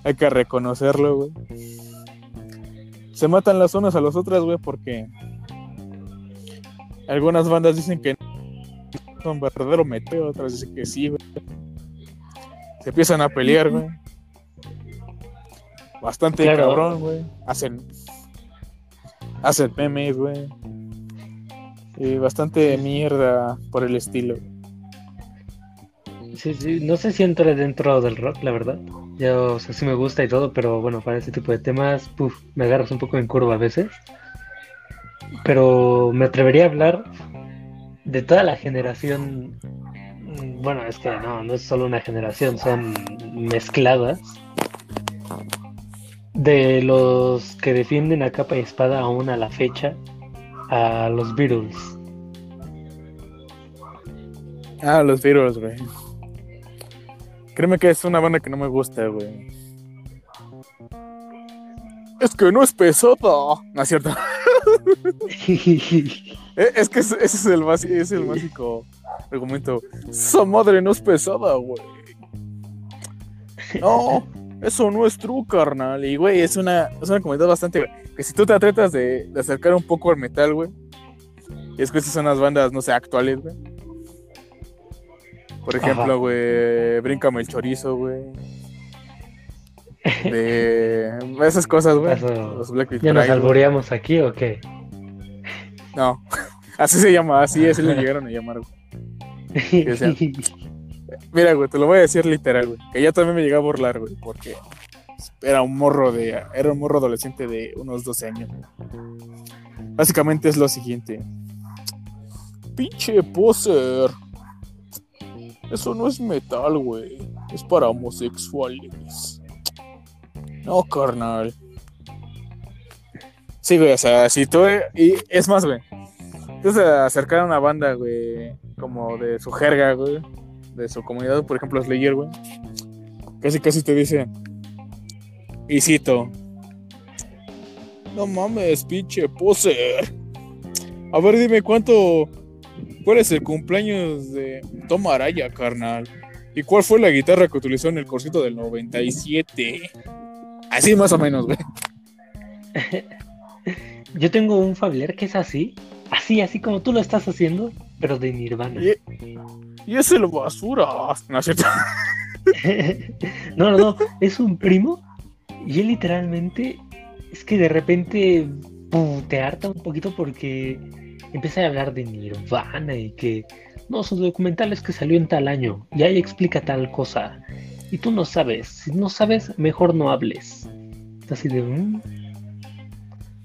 Hay que reconocerlo, güey. Se matan las unas a las otras, güey, porque algunas bandas dicen que no son verdadero metal, otras dicen que sí, güey. Se empiezan a pelear, güey. Bastante Claro. cabrón, güey. Hacen hacen memes, güey. Y bastante mierda por el estilo. Sí, sí, no sé si entré dentro del rock, la verdad. Ya, o sea, sí me gusta y todo, pero bueno, para este tipo de temas, puf, me agarras un poco en curva a veces. Pero me atrevería a hablar de toda la generación. Bueno, es que no, no es solo una generación, son mezcladas. De los que defienden a capa y espada aún a la fecha a los Beatles. Ah, los Beatles, güey. Créeme que es una banda que no me gusta, güey. Es que no es pesada. No es cierto. Eh, Es que ese es el, es básico argumento. Esa madre no es pesada, güey. No, eso no es true, carnal. Y, güey, es una, es una comunidad bastante. güey, Que si tú te tratas de, de acercar un poco al metal, güey. Y escuchas unas bandas, no sé, actuales, güey. Por ejemplo, güey, Bríncame el chorizo, güey. De esas cosas, güey. Los ¿Ya nos alboreamos aquí o qué? No, así se llama, así es, le llegaron a llamar, güey. o sea, Mira, güey, te lo voy a decir literal, güey. Que ya también me llegué a burlar, güey, porque era un morro de. Era un morro adolescente de unos 12 años. Básicamente es lo siguiente. Pinche poser. Eso no es metal, güey. Es para homosexuales. No, carnal. Sí, güey, o sea, si tú. Y es más, güey. Entonces acercar a una banda, güey, como de su jerga, güey, de su comunidad, por ejemplo, Slayer, güey, casi casi te dice, y cito, no mames, pinche poser. A ver, dime cuánto, cuál es el cumpleaños de Tom Araya, carnal. ¿Y cuál fue la guitarra que utilizó en el corcito del 97? Así más o menos, güey. Yo tengo un familiar que es así, así, así como tú lo estás haciendo, pero de Nirvana. Y, y es el basura. No. No, no, no, es un primo y él literalmente es que de repente te harta un poquito porque empieza a hablar de Nirvana y que no, su documental es que salió en tal año y ahí explica tal cosa. Y tú no sabes. Si no sabes, mejor no hables. Es Así de. "Mm".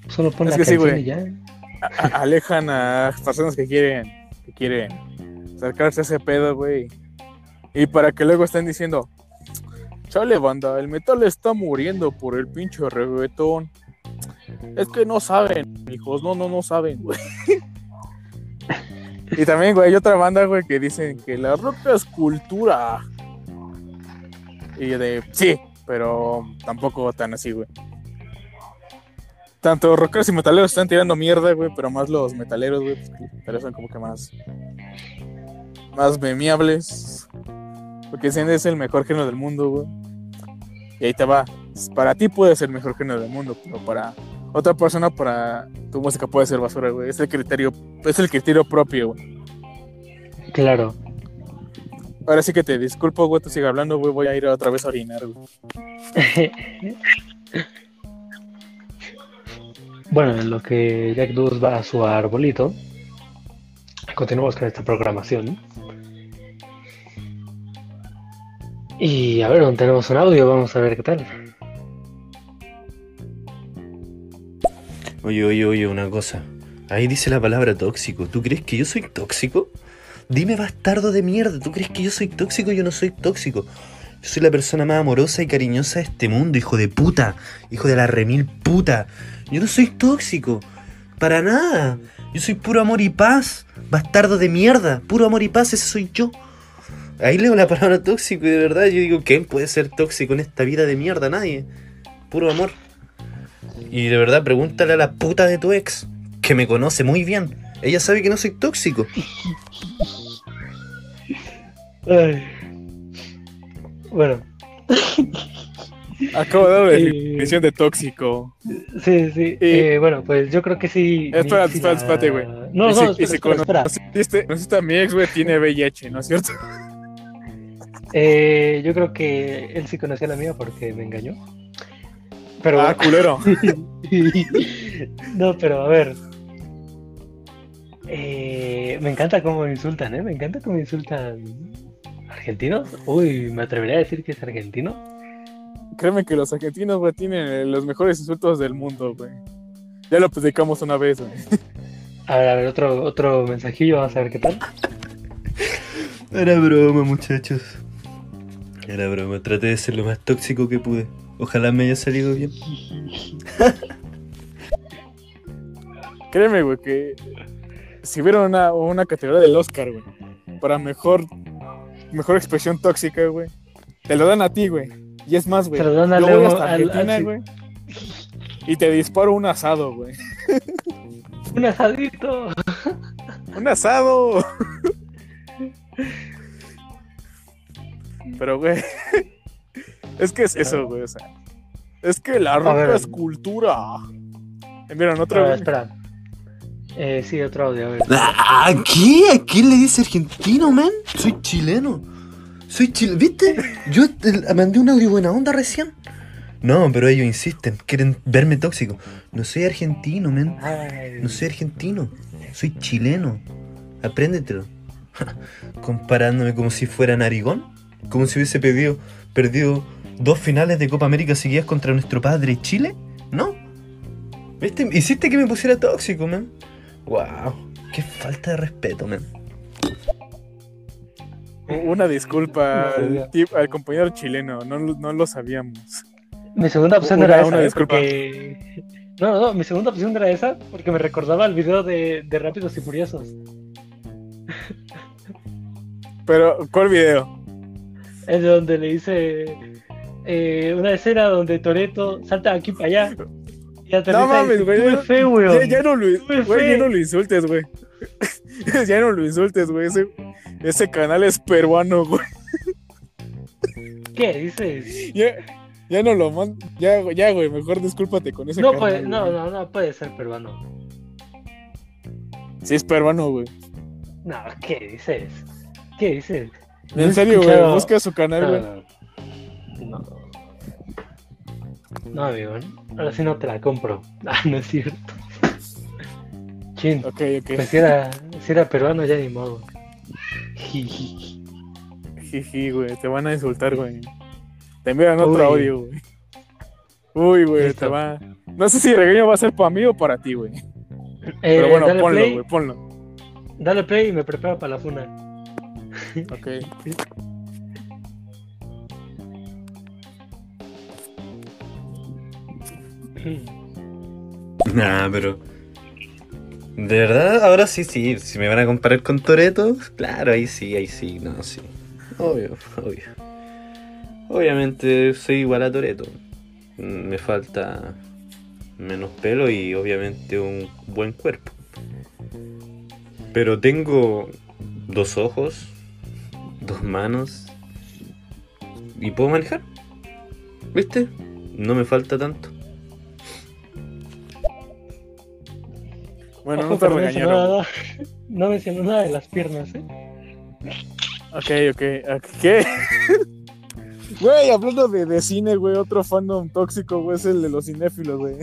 Solo pon Es la que canción y ya. A- alejan a personas que quieren, que quieren acercarse a ese pedo, güey. Y para que luego estén diciendo, chale banda, el metal está muriendo por el pinche reggaetón. Es que no saben, hijos, no, no, no saben, güey. Y también, güey, hay otra banda, güey, que dicen que la roca es cultura. Y de, sí, pero tampoco tan así, güey. Tanto rockeros y metaleros están tirando mierda, güey, pero más los metaleros, güey, pues, metaleros son como que más. más memeables. Porque dicen es el mejor género del mundo, güey. Y ahí te va. Para ti puede ser el mejor género del mundo, pero para otra persona, para tu música puede ser basura, güey. Es el criterio, es el criterio propio, güey. Claro. Ahora sí que te disculpo, güey, tú sigue hablando, güey. Voy a ir otra vez a orinar, güey. Bueno, en lo que Jack Dawes va a su arbolito, continuamos con esta programación. Y a ver, ¿dónde tenemos un audio? Vamos a ver qué tal. Oye, oye, oye, una cosa. Ahí dice la palabra tóxico. ¿Tú crees que yo soy tóxico? Dime, bastardo de mierda. ¿Tú crees que yo soy tóxico? Yo no soy tóxico. Yo soy la persona más amorosa y cariñosa de este mundo, hijo de puta. Hijo de la remil puta. Yo no soy tóxico. Para nada. Yo soy puro amor y paz. Bastardo de mierda. Puro amor y paz, ese soy yo. Ahí leo la palabra tóxico y de verdad yo digo, ¿quién puede ser tóxico en esta vida de mierda? Nadie. Puro amor. Y de verdad, pregúntale a la puta de tu ex, que me conoce muy bien. Ella sabe que no soy tóxico. Ay. Bueno, Acabo de dar la Eh, definición de tóxico. sí, sí. eh, bueno, pues yo creo que sí. Espera, espera, espérate, güey. No, no, y espera, si espera, espera. conociste- conociste a mi ex, güey, tiene VIH, ¿no es cierto? Eh, yo creo que él sí conocía a la mía porque me engañó. Pero Ah, culero. no, pero a ver. Eh, me encanta cómo me insultan, ¿eh? Me encanta cómo insultan argentinos. Uy, me atrevería a decir que es argentino. Créeme que los argentinos, güey, tienen los mejores insultos del mundo, güey. Ya lo platicamos una vez, güey. A ver, a ver, otro, otro mensajillo, vamos a ver qué tal. Era broma, muchachos. Era broma, traté de ser lo más tóxico que pude. Ojalá me haya salido bien. Créeme, güey, que si hubiera una, una categoría del Oscar, güey, para mejor, mejor expresión tóxica, güey, te lo dan a ti, güey. Y es más, güey. Yo voy Leo- hasta Argentina, al- güey. Y te disparo un asado, güey. Un asadito. ¡Un asado! Pero, güey. Es que es eso, güey. O sea. Es que la ropa es cultura. Eh, Miren, A otro. ver, espera. Eh, sí, otro audio, a ver. ¿A qué? ¿A quién le dice argentino, man? Soy chileno. Soy chileno. ¿Viste? Yo eh, mandé un audio buena onda recién. No, pero ellos insisten. Quieren verme tóxico. No soy argentino, man. Ay, No soy argentino. Soy chileno. Apréndetelo. Comparándome como si fuera narigón. Como si hubiese pedido, perdido dos finales de Copa América seguidas contra nuestro padre Chile. ¿No? ¿Viste? Hiciste que me pusiera tóxico, man. Wow. Qué falta de respeto, man. Una disculpa No, al, ya. tip- al compañero chileno. No, lo- no lo sabíamos. Mi segunda opción Una- era esa. una ¿eh? disculpa. Porque... No, no, mi segunda opción era esa porque me recordaba el video de, de Rápidos y Furiosos. Pero, ¿cuál video? Es donde le dice eh, una escena donde Toreto salta aquí para allá. No mames, güey. "Tuve ya- fe, weón". Ya, no lo, güey, ya no lo insultes, güey. ya no lo insultes, güey. Ese, ese canal es peruano, güey. ¿Qué dices? Ya, ya no lo man... Ya, ya, güey. Mejor discúlpate con ese No, canal. puede, no, no, no puede ser peruano. Sí, es peruano, güey. No, ¿qué dices? ¿Qué dices? En serio, güey. Busca su canal, No, güey. no. No. Amigo, ahora sí no te la compro. Ah, no es cierto. Chin. Ok, ok. Pues si era, si era peruano, ya ni modo. Jiji. Jiji, güey, te van a insultar, güey. Te envían otro Uy. audio, güey. Uy, güey, Listo. te va. No sé si el regaño va a ser para mí o para ti, güey. Eh, Pero bueno, ponlo, play, güey, ponlo. dale play y me preparo para la funa. Ok. Nah, pero. De verdad, ahora sí, sí. Si me van a comparar con Toreto, claro, ahí sí, ahí sí, no, sí. Obvio, obvio. Obviamente soy igual a Toreto. Me falta menos pelo y obviamente un buen cuerpo. Pero tengo dos ojos, dos manos y puedo manejar. ¿Viste? No me falta tanto. Bueno, Ojo, no te regañaron. nada- No mencionó nada de las piernas, ¿eh? Ok, ok. ok, ¿Qué? Güey, hablando de, de cine, güey, otro fandom tóxico, güey, es el de los cinéfilos, güey.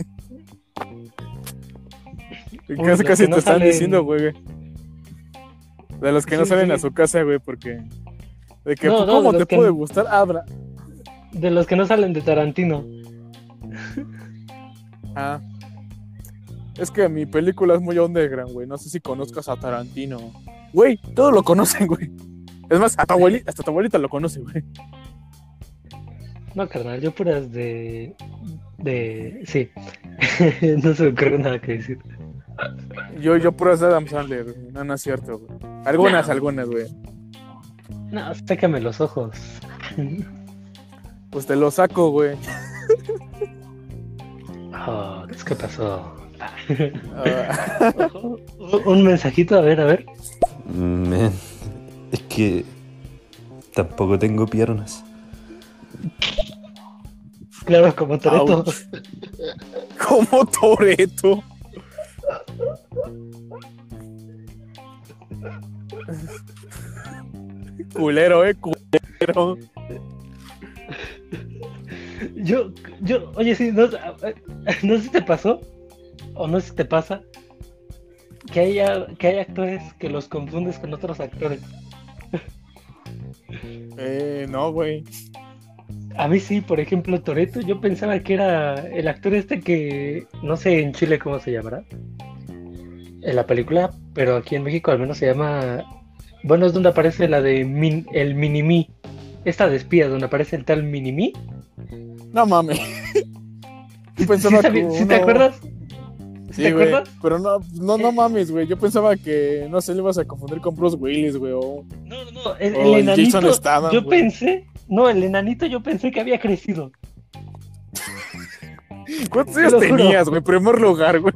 Casi, casi te no están salen- diciendo, güey. De los que no salen sí. a su casa, güey, porque. De que, No, no, ¿cómo de te que puede gustar? Abra. De los que no salen de Tarantino. Ah. Es que mi película es muy underground, güey. No sé si conozcas a Tarantino. Güey, todos lo conocen, güey. Es más, a tu abuelita, hasta tu abuelita lo conoce, güey. No, carnal, yo puras de. de. Sí. no se me ocurre nada que decir. Yo, yo puras de Adam Sandler, güey. No, no es cierto, güey. Algunas, No. algunas, güey. No, sécame los ojos. Pues te lo saco, güey. Oh, ¿qué pasó? Ah, Un mensajito, a ver, a ver. Men, es que tampoco tengo piernas. Claro, como Toreto. Como Toreto. Culero, eh, culero. Yo, yo, oye, sí, no, no sé si te pasó, o no sé si te pasa, que hay, que hay actores que los confundes con otros actores. Eh, no, güey. A mí sí, por ejemplo, Toreto, yo pensaba que era el actor este que, no sé en Chile cómo se llamará, en la película, pero aquí en México al menos se llama, bueno, es donde aparece la de Min- el Minimi, esta de espías, donde aparece el tal Minimi. No mames. ¿Sí, te acuerdas? Sí, ¿Te güey. acuerdas? Pero no, no, no mames, güey. Yo pensaba que, no sé, le ibas a confundir con Bruce Willis, güey. O... No, no, no, el, el enanito, Jason Statham, yo güey. pensé, no, el enanito yo pensé que había crecido. ¿Cuántos años tenías, güey? Primer lugar, güey.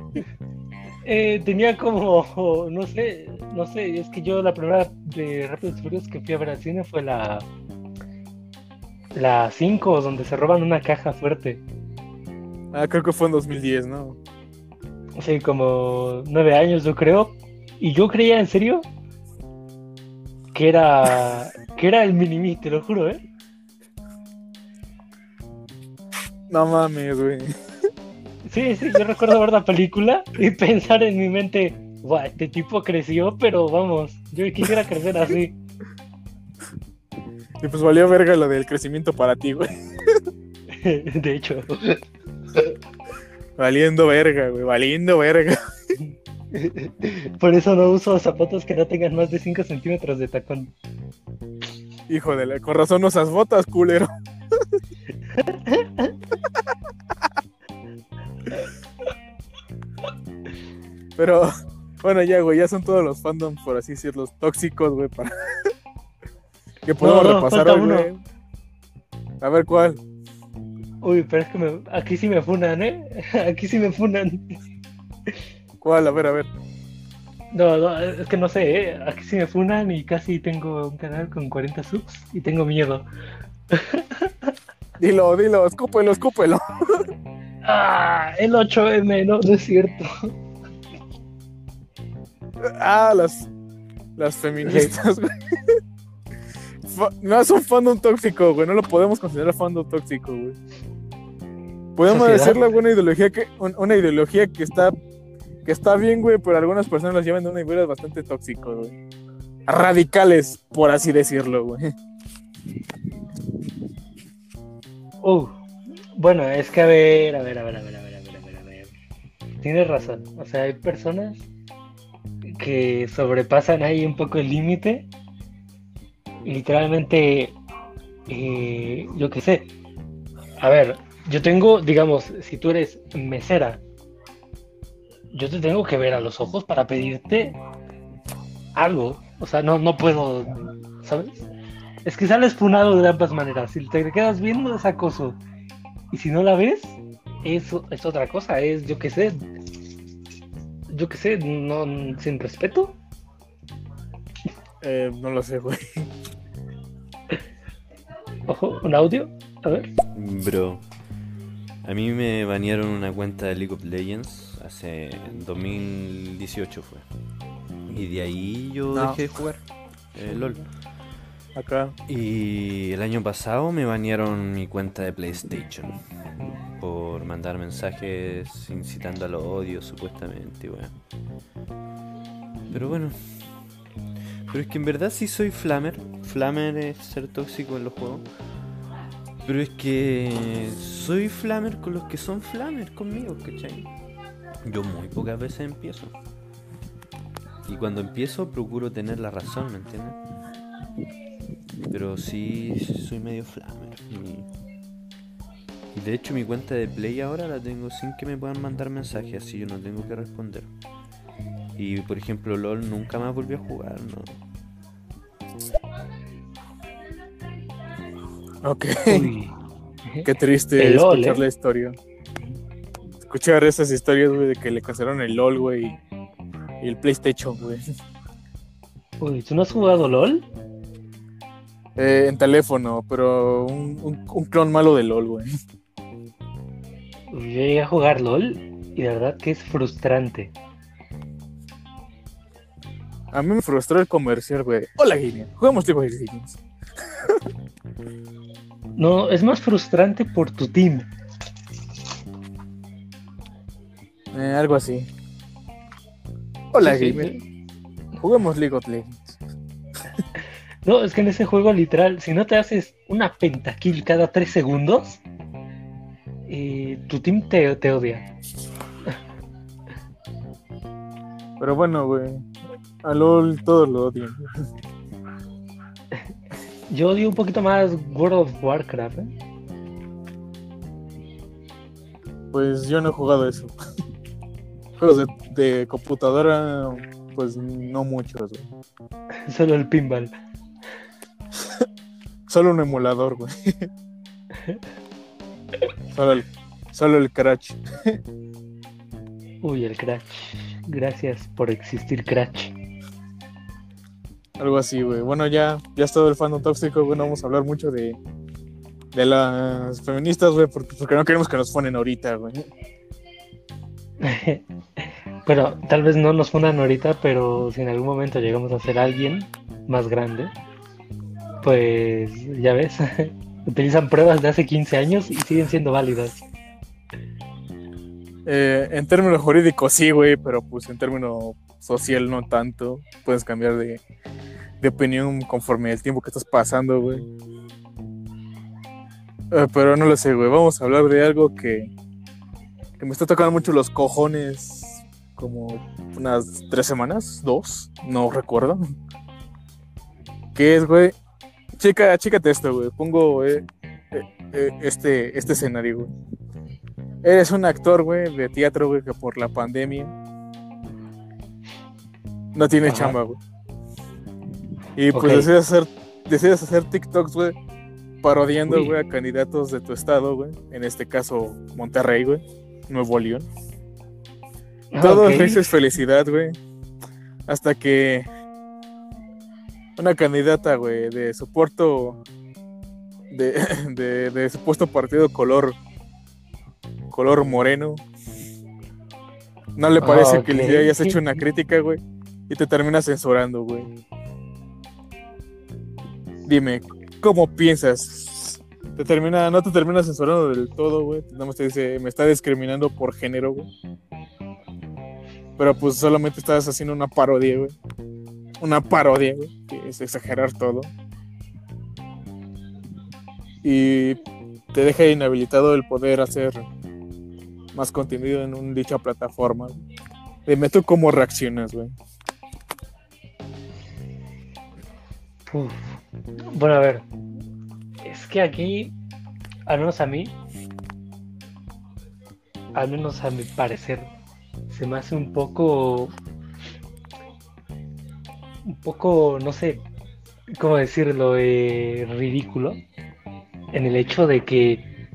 Eh, tenía como, no sé, no sé, es que yo la primera de Rápidos y Furiosos que fui a ver al cine fue la la 5, donde se roban una caja fuerte. Ah, creo que fue en 2010, ¿no? Sí, como nueve años yo creo. Y yo creía en serio que era que era el Minimi, te lo juro, ¿eh? No mames, güey. Sí, sí, yo recuerdo ver la película y pensar en mi mente, "Buah, este tipo creció, pero vamos, yo quisiera crecer así. Y pues valió verga lo del crecimiento para ti, güey. De hecho, Valiendo verga, güey. Valiendo verga. por eso no uso zapatos que no tengan más de 5 centímetros de tacón. Hijo de la... Con razón usas botas, culero. Pero, bueno, ya, güey, ya son todos los fandoms, por así decirlo, tóxicos, güey, para... que podemos no, repasar hoy, uno. güey. A ver, ¿cuál? Uy, pero es que me- aquí sí me funan, ¿eh? Aquí sí me funan. ¿Cuál? A ver, a ver. No, no, es que no sé, ¿eh? Aquí sí me funan y casi tengo un canal con 40 subs y tengo miedo. Dilo, dilo, escúpelo, escúpelo. Ah, el 8M, no, no es cierto. Ah, las, las feministas, güey. No es un fandom tóxico, güey. No lo podemos considerar fandom tóxico, güey. Podemos ¿Sociedad? decirle una ideología que un- una ideología que está que está bien, güey, pero algunas personas los llevan de una manera bastante tóxico, güey. Radicales, por así decirlo, güey. Uh, bueno, es que a ver, a ver, a ver, a ver, a ver, a ver, a ver, a ver. Tienes razón. O sea, hay personas que sobrepasan ahí un poco el límite. Literalmente, eh, yo qué sé. A ver, yo tengo, digamos, si tú eres mesera, yo te tengo que ver a los ojos para pedirte algo. O sea, no, no puedo, ¿sabes? Es que sales funado de ambas maneras. Si te quedas viendo es acoso. Y si no la ves, es, es otra cosa. Es, yo qué sé, yo qué sé, no, sin respeto. Eh, no lo sé, güey. Ojo, un audio. A ver. Bro, a mí me banearon una cuenta de League of Legends hace 2018 fue. Y de ahí yo No. dejé de jugar eh, LOL. Acá. Y el año pasado me banearon mi cuenta de PlayStation por mandar mensajes incitando al odio, supuestamente, weón. Pero bueno. Pero es que en verdad sí soy flamer. Flamer es ser tóxico en los juegos. Pero es que soy flamer con los que son flamer conmigo, ¿cachai? Yo muy pocas veces empiezo. Y cuando empiezo procuro tener la razón, ¿me entiendes? Pero sí soy medio flamer. Y, de hecho mi cuenta de Play ahora la tengo sin que me puedan mandar mensajes, así yo no tengo que responder. Y por ejemplo LOL nunca más volví a jugar, ¿no? Ok. Uy. Qué triste El LOL, escuchar ¿eh? la historia. Escuchar esas historias, güey, de que le cancelaron el LOL, güey. Y el PlayStation, güey. Uy, ¿tú no has jugado LOL? Eh, en teléfono, pero un, un- un clon malo de LOL, güey. Yo llegué a jugar LOL y de verdad que es frustrante. A mí me frustró el comercial, güey. Hola, Guinea. Jugamos of Legends. No, es más frustrante por tu team. Eh, algo así. Hola, Sí, gamer. sí. Juguemos League of Legends. No, es que en ese juego literal, si no te haces una pentakill cada tres segundos, eh, tu team te, te odia. Pero bueno, güey. A LOL todos lo odian. Yo odio un poquito más World of Warcraft. ¿eh? Pues yo no he jugado eso. Juegos de, de computadora, pues no muchos, güey. Solo el pinball. Solo un emulador, güey. Solo el, solo el Crash. Uy, el Crash. Gracias por existir, Crash. Algo así, güey. Bueno, ya, ya es todo el fandom tóxico, güey. No vamos a hablar mucho de, de las feministas, güey, porque, porque no queremos que nos ponen ahorita, güey. Pero tal vez no nos fundan ahorita, pero si en algún momento llegamos a ser alguien más grande, pues ya ves, utilizan pruebas de hace 15 años y siguen siendo válidas. Eh, en términos jurídicos sí, güey, pero pues en términos social no tanto. Puedes cambiar de, opinión conforme el tiempo que estás pasando, güey. Eh, pero no lo sé, güey. Vamos a hablar de algo que, que me está tocando mucho los cojones como unas tres semanas, dos, no recuerdo. ¿Qué es, güey? Chica, chécate esto, güey. Pongo eh, eh, eh, este, este escenario, güey. Eres un actor, güey, de teatro, güey, que por la pandemia no tiene Ajá. chamba, güey. Y pues decides hacer, decides hacer TikToks, güey, parodiando, Uy. güey, a candidatos de tu estado, güey. En este caso, Monterrey, güey, Nuevo León. Todo Ok. es felicidad, güey. Hasta que una candidata, güey, de soporto de, de, de supuesto partido color color moreno. No le parece Ah, que le hayas hecho una crítica, güey. Y te termina censurando, güey. Dime, ¿cómo piensas? Te termina, no te termina censurando del todo, güey. Nada más te dice, me está discriminando por género, güey. Pero pues solamente estás haciendo una parodia, güey. Una parodia, güey. Que es exagerar todo. Y te deja inhabilitado el poder hacer más contenido en dicha plataforma. Dime tú cómo reaccionas, güey. Bueno, a ver. Es que aquí, al menos a mí, al menos a mi parecer, se me hace un poco. Un poco, no sé cómo decirlo, eh, ridículo. En el hecho de que.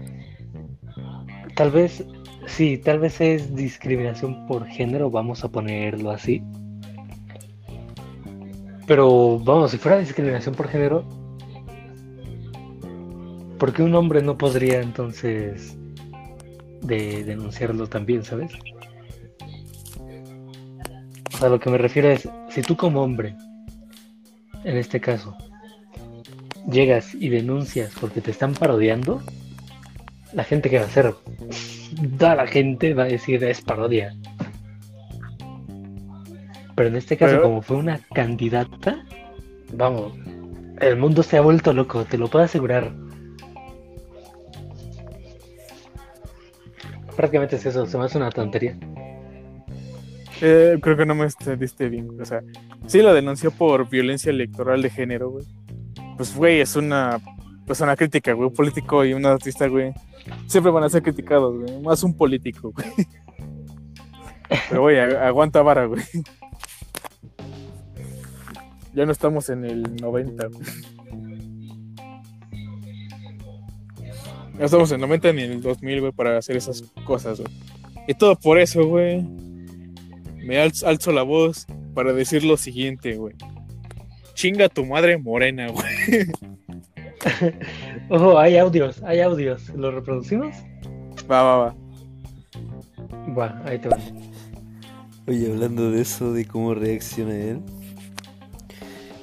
Tal vez. Sí, tal vez es discriminación por género, vamos a ponerlo así. Pero vamos, si fuera discriminación por género, ¿por qué un hombre no podría entonces de denunciarlo también, sabes? O sea, lo que me refiero es, si tú como hombre, en este caso, llegas y denuncias porque te están parodiando, la gente que va a hacer, da la gente va a decir es parodia. Pero en este caso, Pero- como fue una candidata, vamos, el mundo se ha vuelto loco, te lo puedo asegurar. Prácticamente es eso, se me hace una tontería. Eh, creo que no me entendiste bien. O sea, sí lo denunció por violencia electoral de género, güey. Pues, güey, es una, pues una crítica, güey. Un político y un artista, güey. Siempre van a ser criticados, güey. Más un político, güey. Pero, güey, ag- aguanta vara, güey. Ya no estamos en el 90, güey. Ya estamos en el 90 ni en el 2000, güey, para hacer esas cosas, güey. Y todo por eso, güey. Me alzo, alzo la voz para decir lo siguiente, güey. Chinga tu madre morena, güey. Ojo, hay audios, hay audios. ¿Los reproducimos? Va, va, va. Bueno, ahí te van. Oye, hablando de eso, de cómo reacciona él.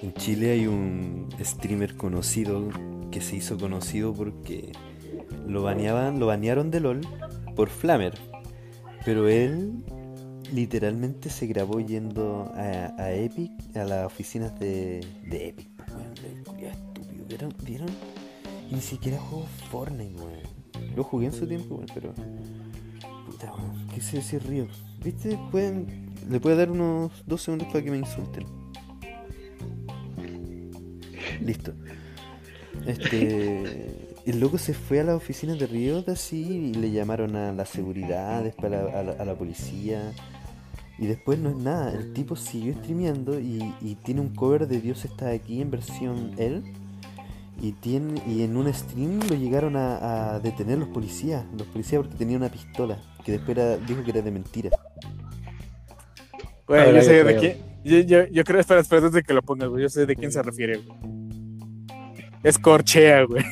En Chile hay un streamer conocido que se hizo conocido porque lo baneaban, lo banearon de LOL por Flamer. Pero él literalmente se grabó yendo a, Epic, a las oficinas de, de Epic. pues, estúpido. ¿Vieron? ¿Vieron? Y ni siquiera juego Fortnite, weón. Lo jugué en su tiempo, weón, pero. Puta, weón. ¿Qué sé decir Río? ¿Viste? Pueden. Le puedo dar unos dos segundos para que me insulten. Listo. Este. El loco se fue a las oficinas de Riot así y le llamaron a la seguridad, después a la, a la- a la policía. Y después no es nada. El tipo siguió streameando y, y tiene un cover de Dios está aquí en versión él. Y, tiene, y en un stream lo llegaron a, a detener los policías. Los policías porque tenía una pistola. Que después era- dijo que era de mentira. Ahora yo sé de creo. quién. Yo, yo, yo creo, espera, espera, antes de que lo pongas, güey. Yo sé de quién se refiere, güey. Es Corchea, güey.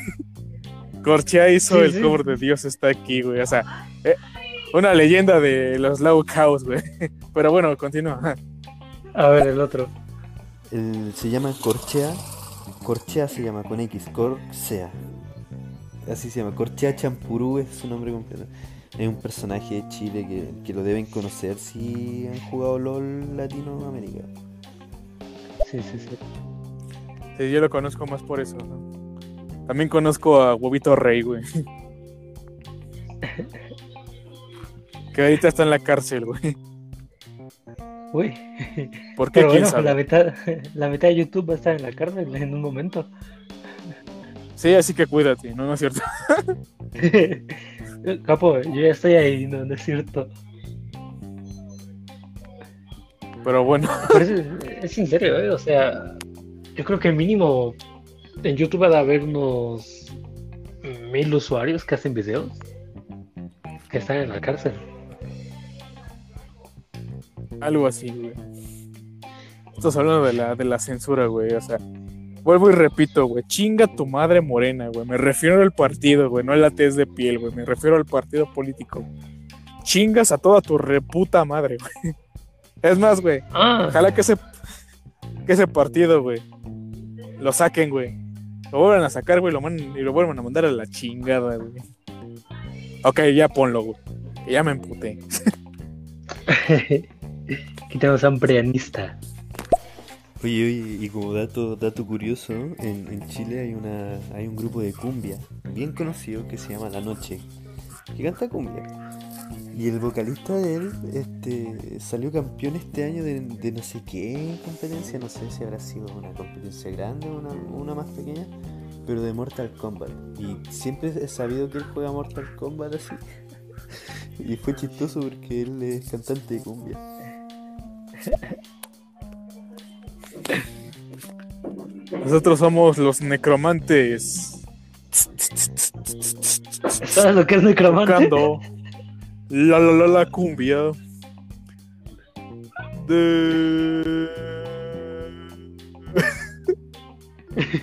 Corchea hizo Sí, el sí. cover de Dios está aquí, güey. O sea, eh, una leyenda de los Low Cows, güey. Pero bueno, continúa. A ver, el otro. El- se llama Corchea. Corchea se llama con X. Corchea. Así se llama. Corchea Champurú es su nombre completo. Es un personaje de Chile que, que lo deben conocer si han jugado LOL Latinoamérica. Sí, sí, sí. Sí, yo lo conozco más por eso. ¿no? También conozco a Huevito Rey, güey. Que ahorita está en la cárcel, güey. Uy. ¿Por qué? Pero ¿Quién bueno, sabe? la mitad, la mitad de YouTube va a estar en la cárcel en un momento. Sí, así que cuídate, ¿no? No es cierto. Capo, yo ya estoy ahí, no, no es cierto. Pero bueno, Pero es, es en serio, ¿eh? O sea, yo creo que mínimo en YouTube va a haber unos mil usuarios que hacen videos que están en la cárcel. algo así, güey. Estás hablando de la, de la censura, güey. O sea, vuelvo y repito, güey. Chinga tu madre morena, güey. Me refiero al partido, güey. No a la tez de piel, güey. Me refiero al partido político. Chingas a toda tu reputa madre, güey. Es más, güey. Ah, Ojalá que ese, que ese partido, güey, lo saquen, güey. Lo vuelvan a sacar, güey, lo manden- y lo vuelvan a mandar a la chingada, güey. Ok, ya ponlo, güey. Que ya me emputé. Aquí tenemos a un prianista. Oye, oye, y como dato, dato curioso, en, en Chile hay una hay un grupo de cumbia bien conocido que se llama La Noche, que canta cumbia. Y el vocalista de él este, salió campeón este año de, de no sé qué competencia, no sé si habrá sido una competencia grande o una, una más pequeña, pero de Mortal Kombat. Y siempre he sabido que él juega Mortal Kombat así. Y fue chistoso porque él es cantante de cumbia. Nosotros somos los necromantes. ¿Sabes lo que es necromante? Tocando la la la la cumbia de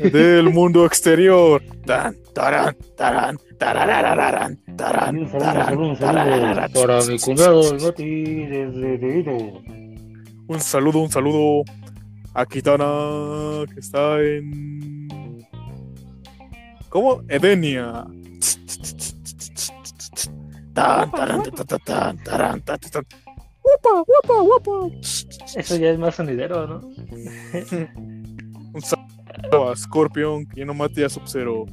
del mundo exterior. Tan, tarán, tarán, tararararán, tarán, Un saludo, tarán, un saludo, un saludo tararararán. para mi cuñado, el Goti, desde Deiro. Un saludo, un saludo a Kitana, que está en. ¿Cómo? Edenia. Eso ya es más sonidero, ¿no? Un saludo a Scorpion, que no mate a Sub-Zero.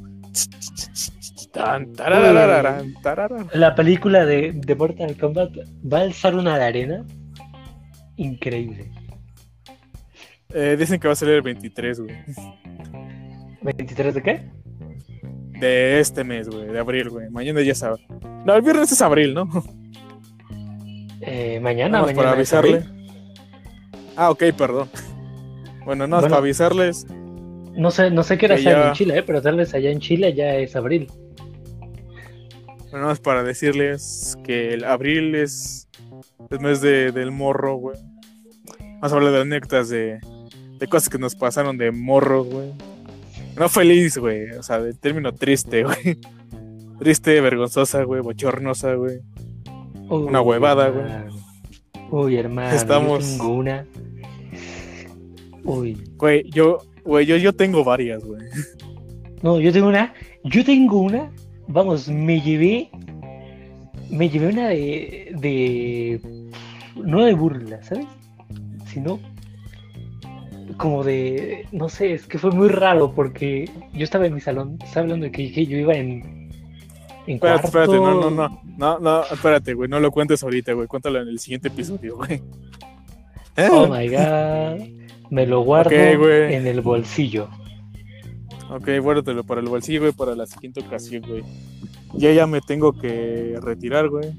La película de, de Mortal Kombat va a alzar una de arena increíble. Eh, dicen que va a salir el 23, güey. ¿23 de qué? De este mes, güey, de abril, güey. Mañana ya sabe. No, el viernes es abril, ¿no? Eh, mañana, mañana. para es avisarle. Ah, ok, perdón. Bueno, no, Bueno. para avisarles. No sé, no sé qué hora Que sea ya- en Chile, eh, pero tal vez allá en Chile ya es abril. Bueno, nada más para decirles que el abril es el mes de, del morro, güey. Vamos a hablar de anécdotas de, de cosas que nos pasaron de morros, güey. No feliz, güey. O sea, del término triste, güey. Triste, vergonzosa, güey. Bochornosa, güey. Una huevada, güey. Uy, hermano. yo Estamos- tengo una. Uy. Güey, yo, güey, yo, yo tengo varias, güey. No, yo tengo una. Yo tengo una. Vamos, me llevé. Me llevé una de. de no de burla, ¿sabes? Sino. Como de. No sé, es que fue muy raro porque yo estaba en mi salón. Estaba hablando de que, que yo iba en. En Espérate, cuarto. espérate, no, no, no. No, no, espérate, güey. No lo cuentes ahorita, güey. Cuéntalo en el siguiente episodio, güey. ¿Eh? Oh my god. Me lo guardo güey. en el bolsillo. Ok, guárdatelo para el bolsillo, güey, para la siguiente ocasión, güey. Ya ya me tengo que retirar, güey.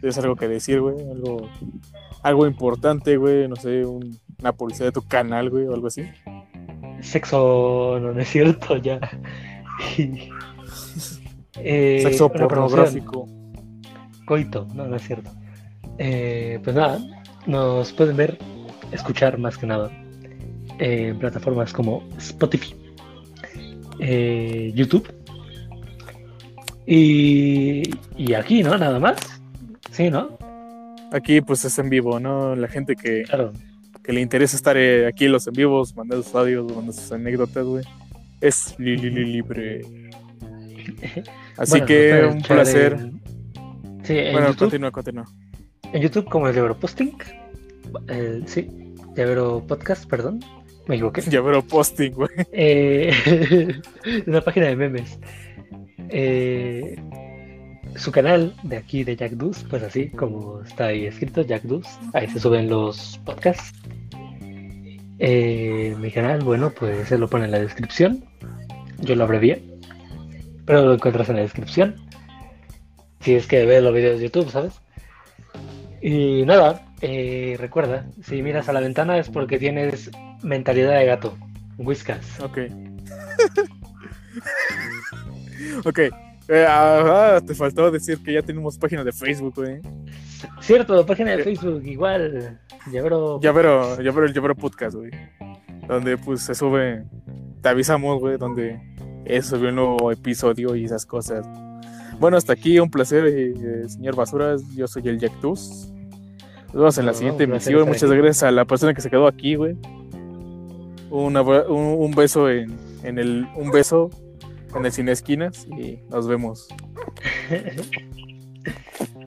Tienes algo que decir, güey. Algo, algo importante, güey. No sé, un- una publicidad de tu canal, güey, o algo así. Sexo, no, no es cierto, ya. Eh, Sexo pornográfico. Coito, no, no es cierto. Eh, pues nada, nos pueden ver, escuchar más que nada eh, en plataformas como Spotify, eh, YouTube y, y aquí, ¿no? Nada más. Sí, ¿no? Aquí, pues, es en vivo, ¿no? La gente que, Claro. Que le interesa estar eh, aquí en los en vivos, mandar sus audios, mandar sus anécdotas, güey. Es li, li- li- libre. Así Bueno, que pueden un placer. en- sí, en Bueno, YouTube. continúa, continúa. En YouTube como el Llavero Posting. Eh, sí, Llavero Podcast, perdón. Me equivoqué. Llavero posting, güey. Eh, una página de memes. Eh, su canal de aquí de Jack Dus, pues así como está ahí escrito, Jack Dus. Ahí se suben los podcasts. Eh, mi canal, bueno, pues se lo pone en la descripción. Yo lo abrevié. Pero lo encuentras en la descripción. Si es que ves los videos de YouTube, ¿sabes? Y nada, eh, recuerda, si miras a la ventana es porque tienes mentalidad de gato. Whiskas. Ok. ok. Eh, te faltó decir que ya tenemos página de Facebook, güey. Cierto, página de Facebook, igual. Llavero. Llavero, llavero, el llavero podcast, güey. Donde pues se sube, te avisamos, güey, donde eh, subió un nuevo episodio y esas cosas. Bueno, hasta aquí, un placer, eh, eh, señor Basuras. Yo soy el Jack Tus. Nos vemos en la No, siguiente emisión. Muchas gracias a la persona que se quedó aquí, güey. Un, un beso en, en el, un beso en el Cine Esquinas y nos vemos.